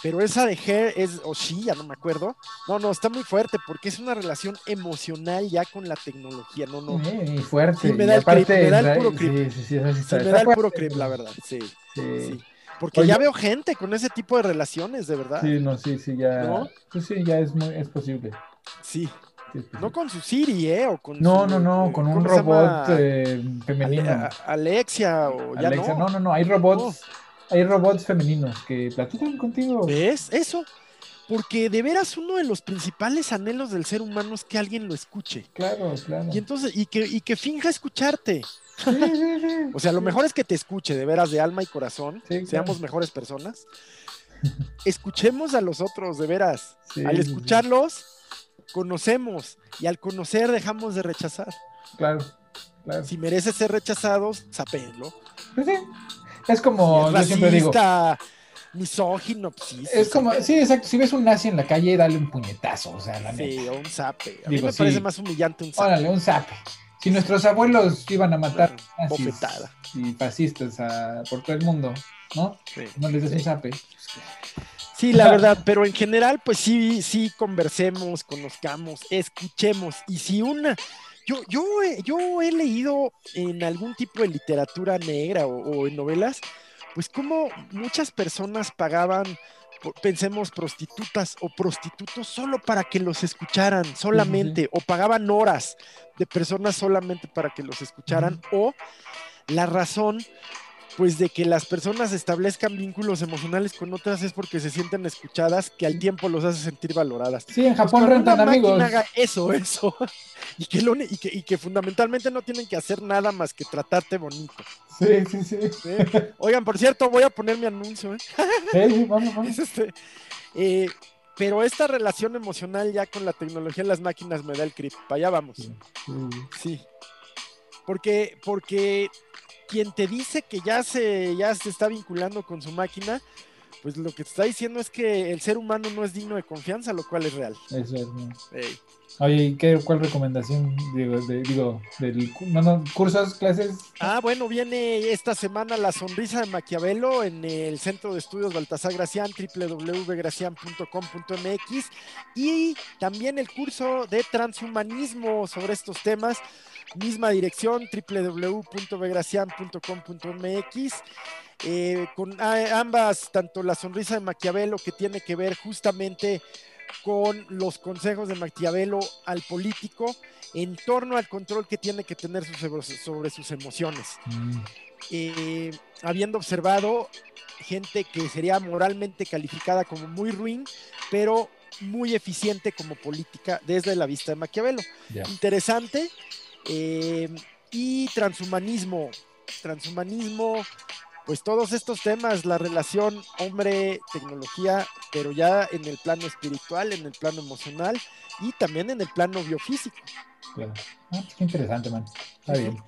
Pero esa de Her es, o sí, ya no me acuerdo. No, no, está muy fuerte porque es una relación emocional ya con la tecnología. No, no. y fuerte. me, da el me da el puro creep. Sí, sí, me da el puro creep, la verdad. Sí. sí. Porque ya veo gente con ese tipo de relaciones, de verdad. Sí, no, sí, sí, ya. Sí, sí, ya es, muy, es posible. Sí. No con su Siri, ¿eh? O con no, no, no, con un robot eh, femenino. Alexia o ya Alexia, no. No, no, no, hay robots, hay robots femeninos que platican contigo. ¿Ves? Eso. Porque de veras uno de los principales anhelos del ser humano es que alguien lo escuche. Claro, claro. Y entonces, y que, y que finja escucharte. o sea, lo mejor es que te escuche de veras de alma y corazón, seamos mejores personas. Escuchemos a los otros, de veras. al escucharlos, conocemos y al conocer dejamos de rechazar. Claro, claro. Si mereces ser rechazado, sapélo. Pues es como yo siempre digo. Misógino, pues Es como, sí, exacto. Si ves un nazi en la calle, dale un puñetazo, o sea, la Sí, o un zape. A mí me parece más humillante un zape. Órale, un zape. Si nuestros abuelos iban a matar y fascistas por todo el mundo, ¿no? No les des un zape. Sí, la verdad, pero en general, pues sí, sí, conversemos, conozcamos, escuchemos. Y si una, yo, yo, yo he leído en algún tipo de literatura negra o, o en novelas, pues como muchas personas pagaban pensemos prostitutas o prostitutos solo para que los escucharan solamente o pagaban horas de personas solamente para que los escucharan o la razón pues de que las personas establezcan vínculos emocionales con otras es porque se sienten escuchadas, que al tiempo los hace sentir valoradas. Sí, en Japón pues rentan amigos. Haga eso, eso. y, que y, que, y que fundamentalmente no tienen que hacer nada más que tratarte bonito. Sí, sí, sí. Oigan, por cierto, voy a poner mi anuncio. ¿eh? Sí, vamos, vamos. Este, eh, pero esta relación emocional ya con la tecnología en las máquinas me da el creep. Para allá vamos. Sí. Porque, porque quien te dice que ya se, ya se está vinculando con su máquina, pues lo que te está diciendo es que el ser humano no es digno de confianza, lo cual es real. Eso es, ¿no? Oye, ¿qué, ¿cuál recomendación? Digo, de, digo del, no, cursos, clases. Ah, bueno, viene esta semana la sonrisa de Maquiavelo en el Centro de Estudios Baltasar Gracián, www.gracian.com.mx y también el curso de transhumanismo sobre estos temas misma dirección www.begracian.com.mx eh, con ambas, tanto la sonrisa de Maquiavelo que tiene que ver justamente con los consejos de Maquiavelo al político en torno al control que tiene que tener sobre, sus emociones. Mm. Eh, habiendo observado gente que sería moralmente calificada como muy ruin, pero muy eficiente como política desde la vista de Maquiavelo. Interesante. Eh, y transhumanismo. Transhumanismo, pues todos estos temas, la relación hombre-tecnología, pero ya en el plano espiritual, en el plano emocional y también en el plano biofísico. Claro. Ah, qué interesante, man. Está bien.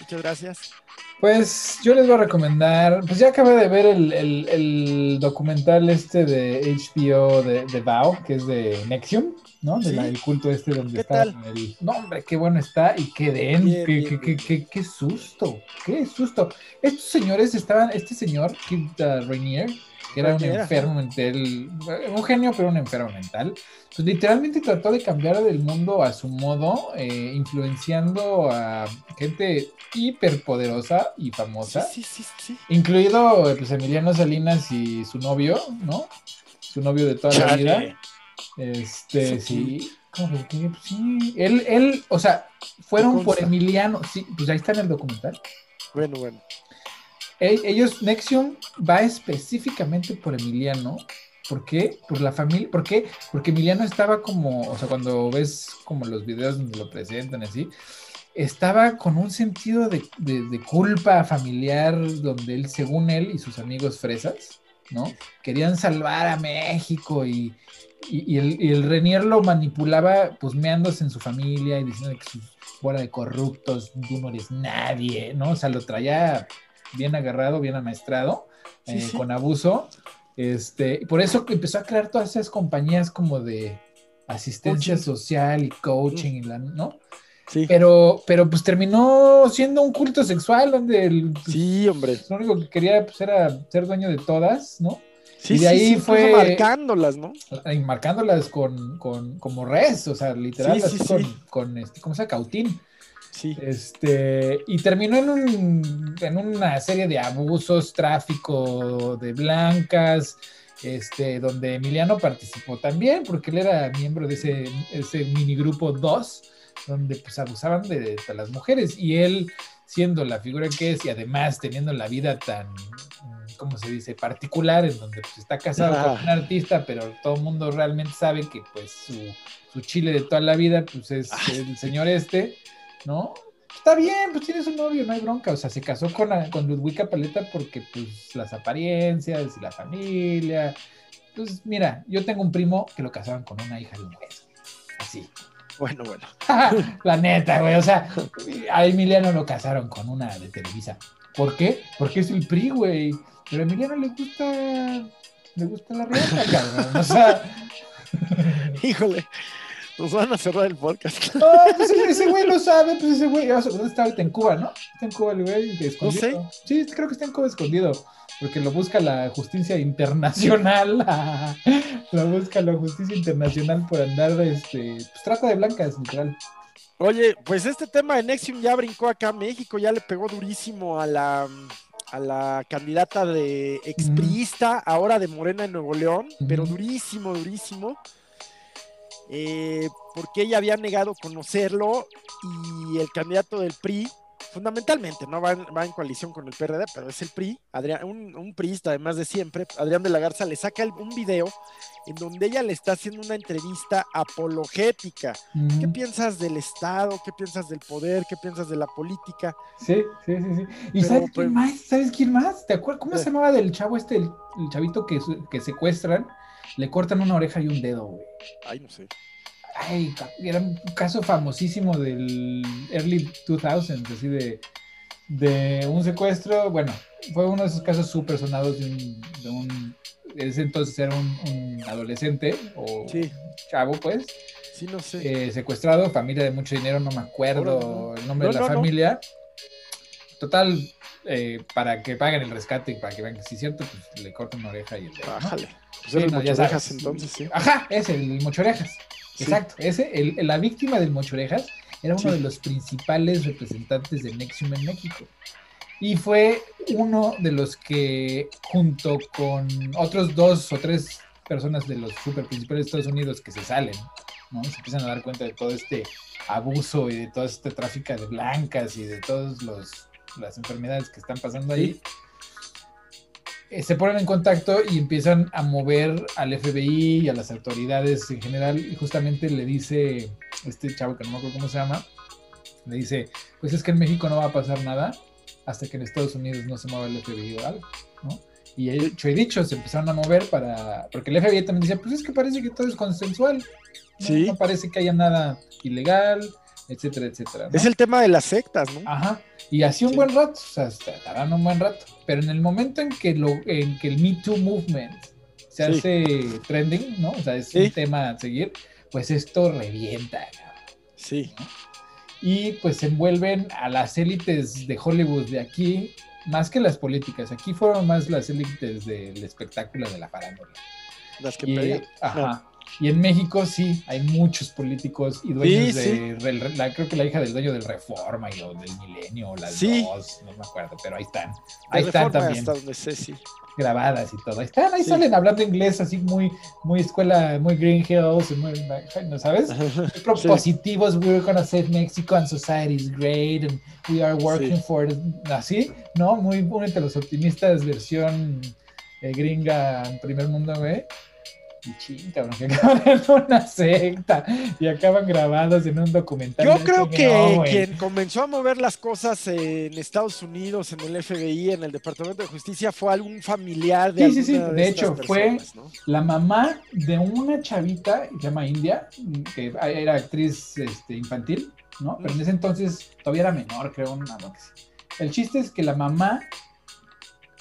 Muchas gracias. Pues yo les voy a recomendar, pues ya acabé de ver el, documental este de HBO de, de Bao, que es de Nexium. ¿no? Del culto este donde está el... No, hombre, qué bueno está y qué den, qué, qué, qué, qué, susto, qué susto. Estos señores estaban, este señor, Kid uh, Rainier, que era un enfermo mental, un genio, pero un enfermo mental, pues literalmente trató de cambiar el mundo a su modo, eh, influenciando a gente hiperpoderosa y famosa, sí, sí, sí, incluido pues, Emiliano Salinas y su novio, ¿no? Su novio de toda la vida. Este, sí. ¿Cómo que, pues sí. Él, él, o sea, fueron por Emiliano. Sí, pues ahí está en el documental. Bueno, bueno. Ellos, Nexium va específicamente por Emiliano. ¿Por qué? Por la familia. ¿Por qué? Porque Emiliano estaba como, o sea, cuando ves como los videos donde lo presentan así, estaba con un sentido de, de culpa familiar donde él, según él y sus amigos fresas, ¿no? Querían salvar a México y, y, el, Renier lo manipulaba pues meándose en su familia y diciendo que su fuera de corruptos, tú no eres nadie, ¿no? O sea, lo traía bien agarrado, bien amaestrado, eh, con abuso. Este, y por eso empezó a crear todas esas compañías como de asistencia social y coaching, ¿no? Sí. Pero, pero pues terminó siendo un culto sexual donde el, pues, sí, hombre. lo único que quería pues, era ser dueño de todas, ¿no? Sí, y de ahí fue marcándolas, ¿no? Y marcándolas con, con como res, o sea, literal, con, con, este, ¿cómo se llama? Cautín. Sí. Este, y terminó en, un, en una serie de abusos, tráfico de blancas, este, donde Emiliano participó también, porque él era miembro de ese, ese minigrupo 2, donde pues abusaban de, de, las mujeres, y él, siendo la figura que es, y además teniendo la vida tan ¿cómo se dice? Particular, en donde pues, está casado con un artista, pero todo el mundo realmente sabe que pues su, chile de toda la vida pues es el señor este, ¿no? Está bien, pues tiene su novio, no hay bronca, o sea, se casó con, con Ludwika Paleta porque pues las apariencias y la familia, pues mira, yo tengo un primo que lo casaron con una hija de un juez, así. Bueno, bueno. la neta, güey, o sea, a Emiliano lo casaron con una de Televisa. ¿Por qué? Porque es el PRI, güey. Pero a Emiliano le gusta, le gusta la riata, cabrón. O sea. Híjole, nos van a cerrar el podcast. No, pues ese güey lo sabe, pues ese güey, ¿dónde está ahorita? En Cuba, ¿no? Está en Cuba el güey, escondido. No sé. Sí, creo que está en Cuba escondido, porque lo busca la justicia internacional, lo busca la justicia internacional por andar, este, pues trata de blancas, literal. Oye, pues este tema de Nexium ya brincó acá a México, ya le pegó durísimo a la a la candidata de expriista, ahora de Morena en Nuevo León, pero durísimo, durísimo. Eh, porque ella había negado conocerlo y el candidato del PRI fundamentalmente, ¿no? Va en, va en, coalición con el PRD, pero es el PRI, Adrián, un, un priista además de siempre, Adrián de la Garza le saca un video en donde ella le está haciendo una entrevista apologética. ¿Qué piensas del Estado? ¿Qué piensas del poder? ¿Qué piensas de la política? Sí, sí, sí, sí. ¿Y sabes quién pues, más? ¿Sabes quién más? ¿Te acuerdas? ¿Cómo se llamaba del chavo este, el, chavito que, que secuestran? Le cortan una oreja y un dedo, güey. Ay, no sé. Ay, era un caso famosísimo del early 2000s, así de, de un secuestro. Bueno, fue uno de esos casos súper sonados de un, de un ese entonces era un, adolescente o chavo, pues. Sí, no sé. Eh, secuestrado, familia de mucho dinero, no me acuerdo el nombre de la familia. Total, eh, para que paguen el rescate y para que vean que sí es cierto, pues le cortan una oreja y el dedo. Bájale. Pues el mochorejas entonces, sí. Ajá, ese, el mochorejas. Exacto, ese, el, la víctima del mochorejas era uno de los principales representantes de Nexium en México. Y fue uno de los que, junto con otros dos o tres personas de los super principales de Estados Unidos que se salen, ¿no? Se empiezan a dar cuenta de todo este abuso y de todo este tráfico de blancas y de todas las enfermedades que están pasando ahí. Se ponen en contacto y empiezan a mover al FBI y a las autoridades en general. Y justamente le dice este chavo que no me acuerdo cómo se llama, le dice, pues es que en México no va a pasar nada hasta que en Estados Unidos no se mueva el FBI o algo, ¿no? Y hecho y dicho, se empezaron a mover para, porque el FBI también dice, pues es que parece que todo es consensual, ¿no? Sí. no parece que haya nada ilegal, etcétera, etcétera. Es el tema de las sectas, ¿no? Ajá, y así un buen rato, o sea, estarán un buen rato, pero en el momento en que, lo, en que el Me Too Movement se hace trending, ¿no? O sea, es un tema a seguir, pues esto revienta. Sí y pues se envuelven a las élites de Hollywood de aquí, más que las políticas. Aquí fueron más las élites del espectáculo de la farándula. Las que y, Ajá. Y en México sí, hay muchos políticos y dueños de, creo que la hija del dueño del Reforma y o del Milenio o las dos, no me acuerdo, pero ahí están. Ahí están también. Hasta donde sé, sí grabadas y todo. Ahí están, ahí salen hablando inglés así muy, muy escuela, muy Green Hills, muy, ¿no sabes? Propositivos, we're gonna save Mexico and society is great and we are working for, así, ¿no? Muy únete a los optimistas versión eh, gringa primer mundo, güey y ching, cabrón, que acaban en una secta y acaban grabados en un documental. Yo creo que quien comenzó a mover las cosas en Estados Unidos, en el FBI, en el Departamento de Justicia, fue algún familiar de Sí, sí, sí. De, hecho, fue la mamá de una chavita que se llama India, que era actriz este, infantil, ¿no? Pero en ese entonces todavía era menor, creo, una El chiste es que la mamá,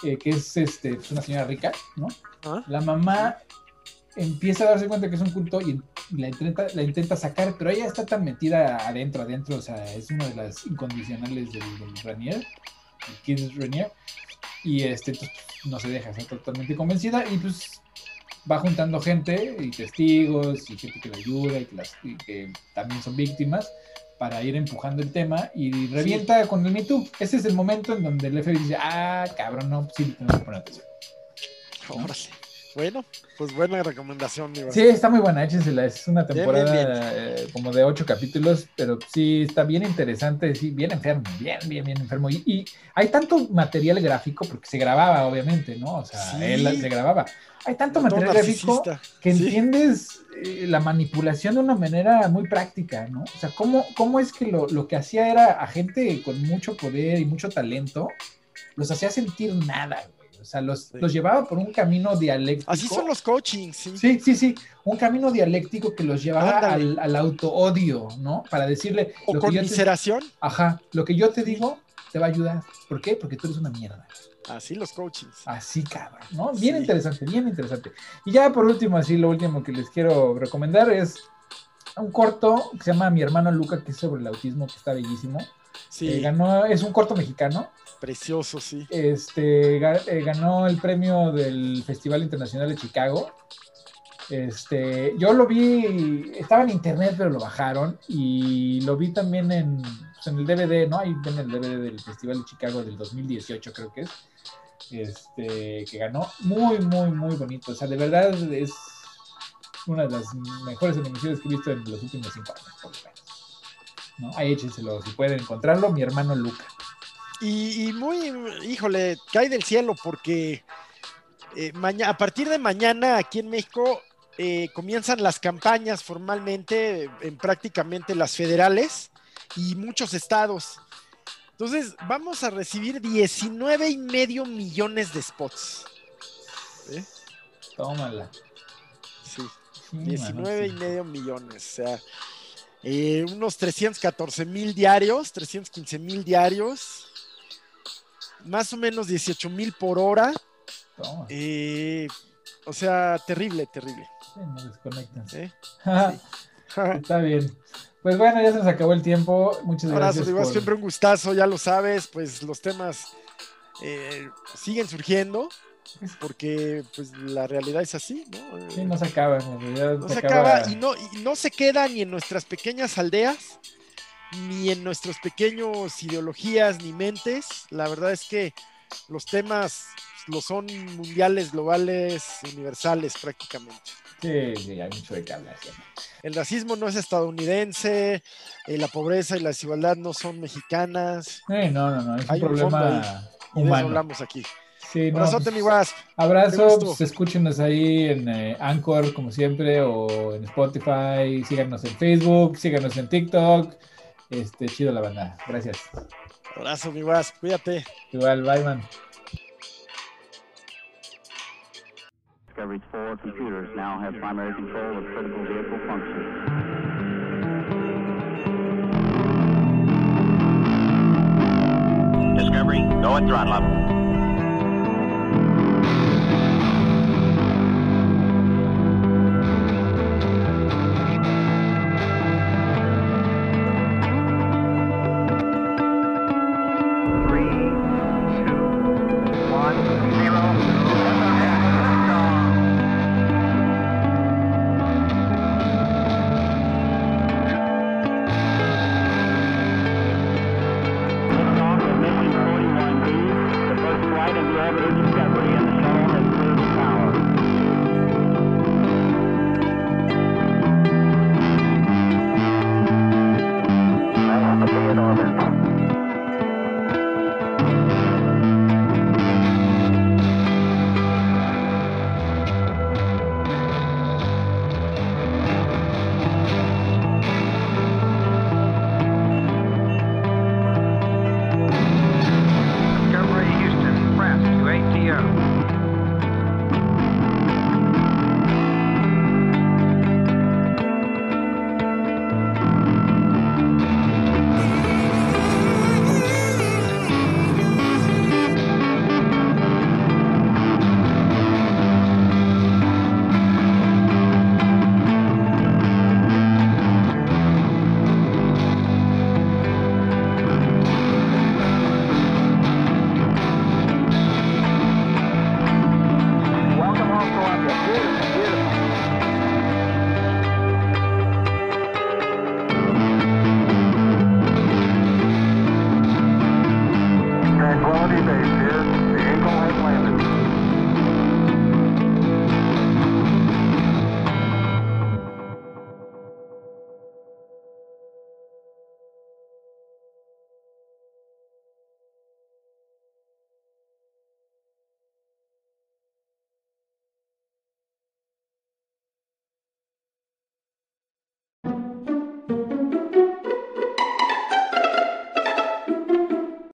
eh, que es este, pues, una señora rica, ¿no? Ah. La mamá empieza a darse cuenta que es un culto y la intenta, la intenta sacar, pero ella está tan metida adentro, adentro, o sea, es una de las incondicionales del, del Ranier, el Ranier, y este, pues, no se deja, está totalmente convencida y pues va juntando gente y testigos y gente que le ayuda y que, las, que también son víctimas para ir empujando el tema y revienta con el Me Too. Ese es el momento en donde el FBI dice, ah, cabrón, no, sí, tenemos que poner atención. Bueno, pues buena recomendación. Sí, está muy buena, échensela. Es una temporada eh, como de ocho capítulos, pero sí está bien interesante, sí, bien enfermo, bien, bien, bien enfermo. Y, hay tanto material gráfico, porque se grababa, obviamente, ¿no? O sea, él se grababa. Hay tanto material gráfico que entiendes eh, la manipulación de una manera muy práctica, ¿no? O sea, ¿cómo, cómo es que lo, lo que hacía era a gente con mucho poder y mucho talento, los hacía sentir nada, güey? O sea, los, los, llevaba por un camino dialéctico. Así son los coachings, sí. Sí, sí, sí. Un camino dialéctico que los llevaba al, al auto-odio, ¿no? Para decirle. O conmiseración. Ajá. Lo que yo te digo te va a ayudar. ¿Por qué? Porque tú eres una mierda. Así los coachings. Así, cabrón, ¿no? Bien interesante, bien interesante. Y ya por último, así lo último que les quiero recomendar es un corto que se llama Mi hermano Luca, que es sobre el autismo, que está bellísimo. Sí. Eh, ganó, es un corto mexicano. Precioso, sí. Este, eh, ganó el premio del Festival Internacional de Chicago. Este, yo lo vi, estaba en internet, pero lo bajaron y lo vi también en, pues, en el DVD, ¿no? Ahí ven el DVD del Festival de Chicago del 2018, creo que es. Este, que ganó. Muy, muy, muy bonito. O sea, de verdad es una de las mejores animaciones que he visto en los últimos cinco años, por lo menos. ¿no? Ahí échenselo, si pueden encontrarlo, mi hermano Luca. Y, muy, híjole, cae del cielo porque eh, a partir de mañana aquí en México eh, comienzan las campañas formalmente en prácticamente las federales y muchos estados. Entonces, vamos a recibir 19 y medio millones de spots. ¿Eh? Tómala. Sí, 19 y medio millones. O sea, eh, unos 314 mil diarios, 315 mil diarios, más o menos 18 mil por hora. Eh, o sea, terrible, terrible. Sí, no desconectan. Está bien. Pues bueno, ya se nos acabó el tiempo. Muchas gracias. Abrazo, siempre un gustazo, ya lo sabes, pues los temas eh, siguen surgiendo porque pues la realidad es así, ¿no? Sí, no se acaba, en realidad. No se, acaba, y, no, y no se queda ni en nuestras pequeñas aldeas, ni en nuestros pequeños ideologías ni mentes. La verdad es que los temas lo son mundiales, globales, universales prácticamente. Sí, sí, hay mucho de qué hablar. El racismo no es estadounidense, eh, la pobreza y la desigualdad no son mexicanas. no, no, no, es un problema humano. hablamos aquí. Sí, no, Abrazote, pues, mi guas. Abrazo, pues, escúchenos ahí en eh, Anchor, como siempre, o en Spotify, síganos en Facebook, síganos en TikTok. Este, chido la banda. Gracias. Abrazo, mi guas, cuídate. Igual, bye, man. Discovery's four computers now have primary control of critical vehicle functions. Discovery, go at throttle up.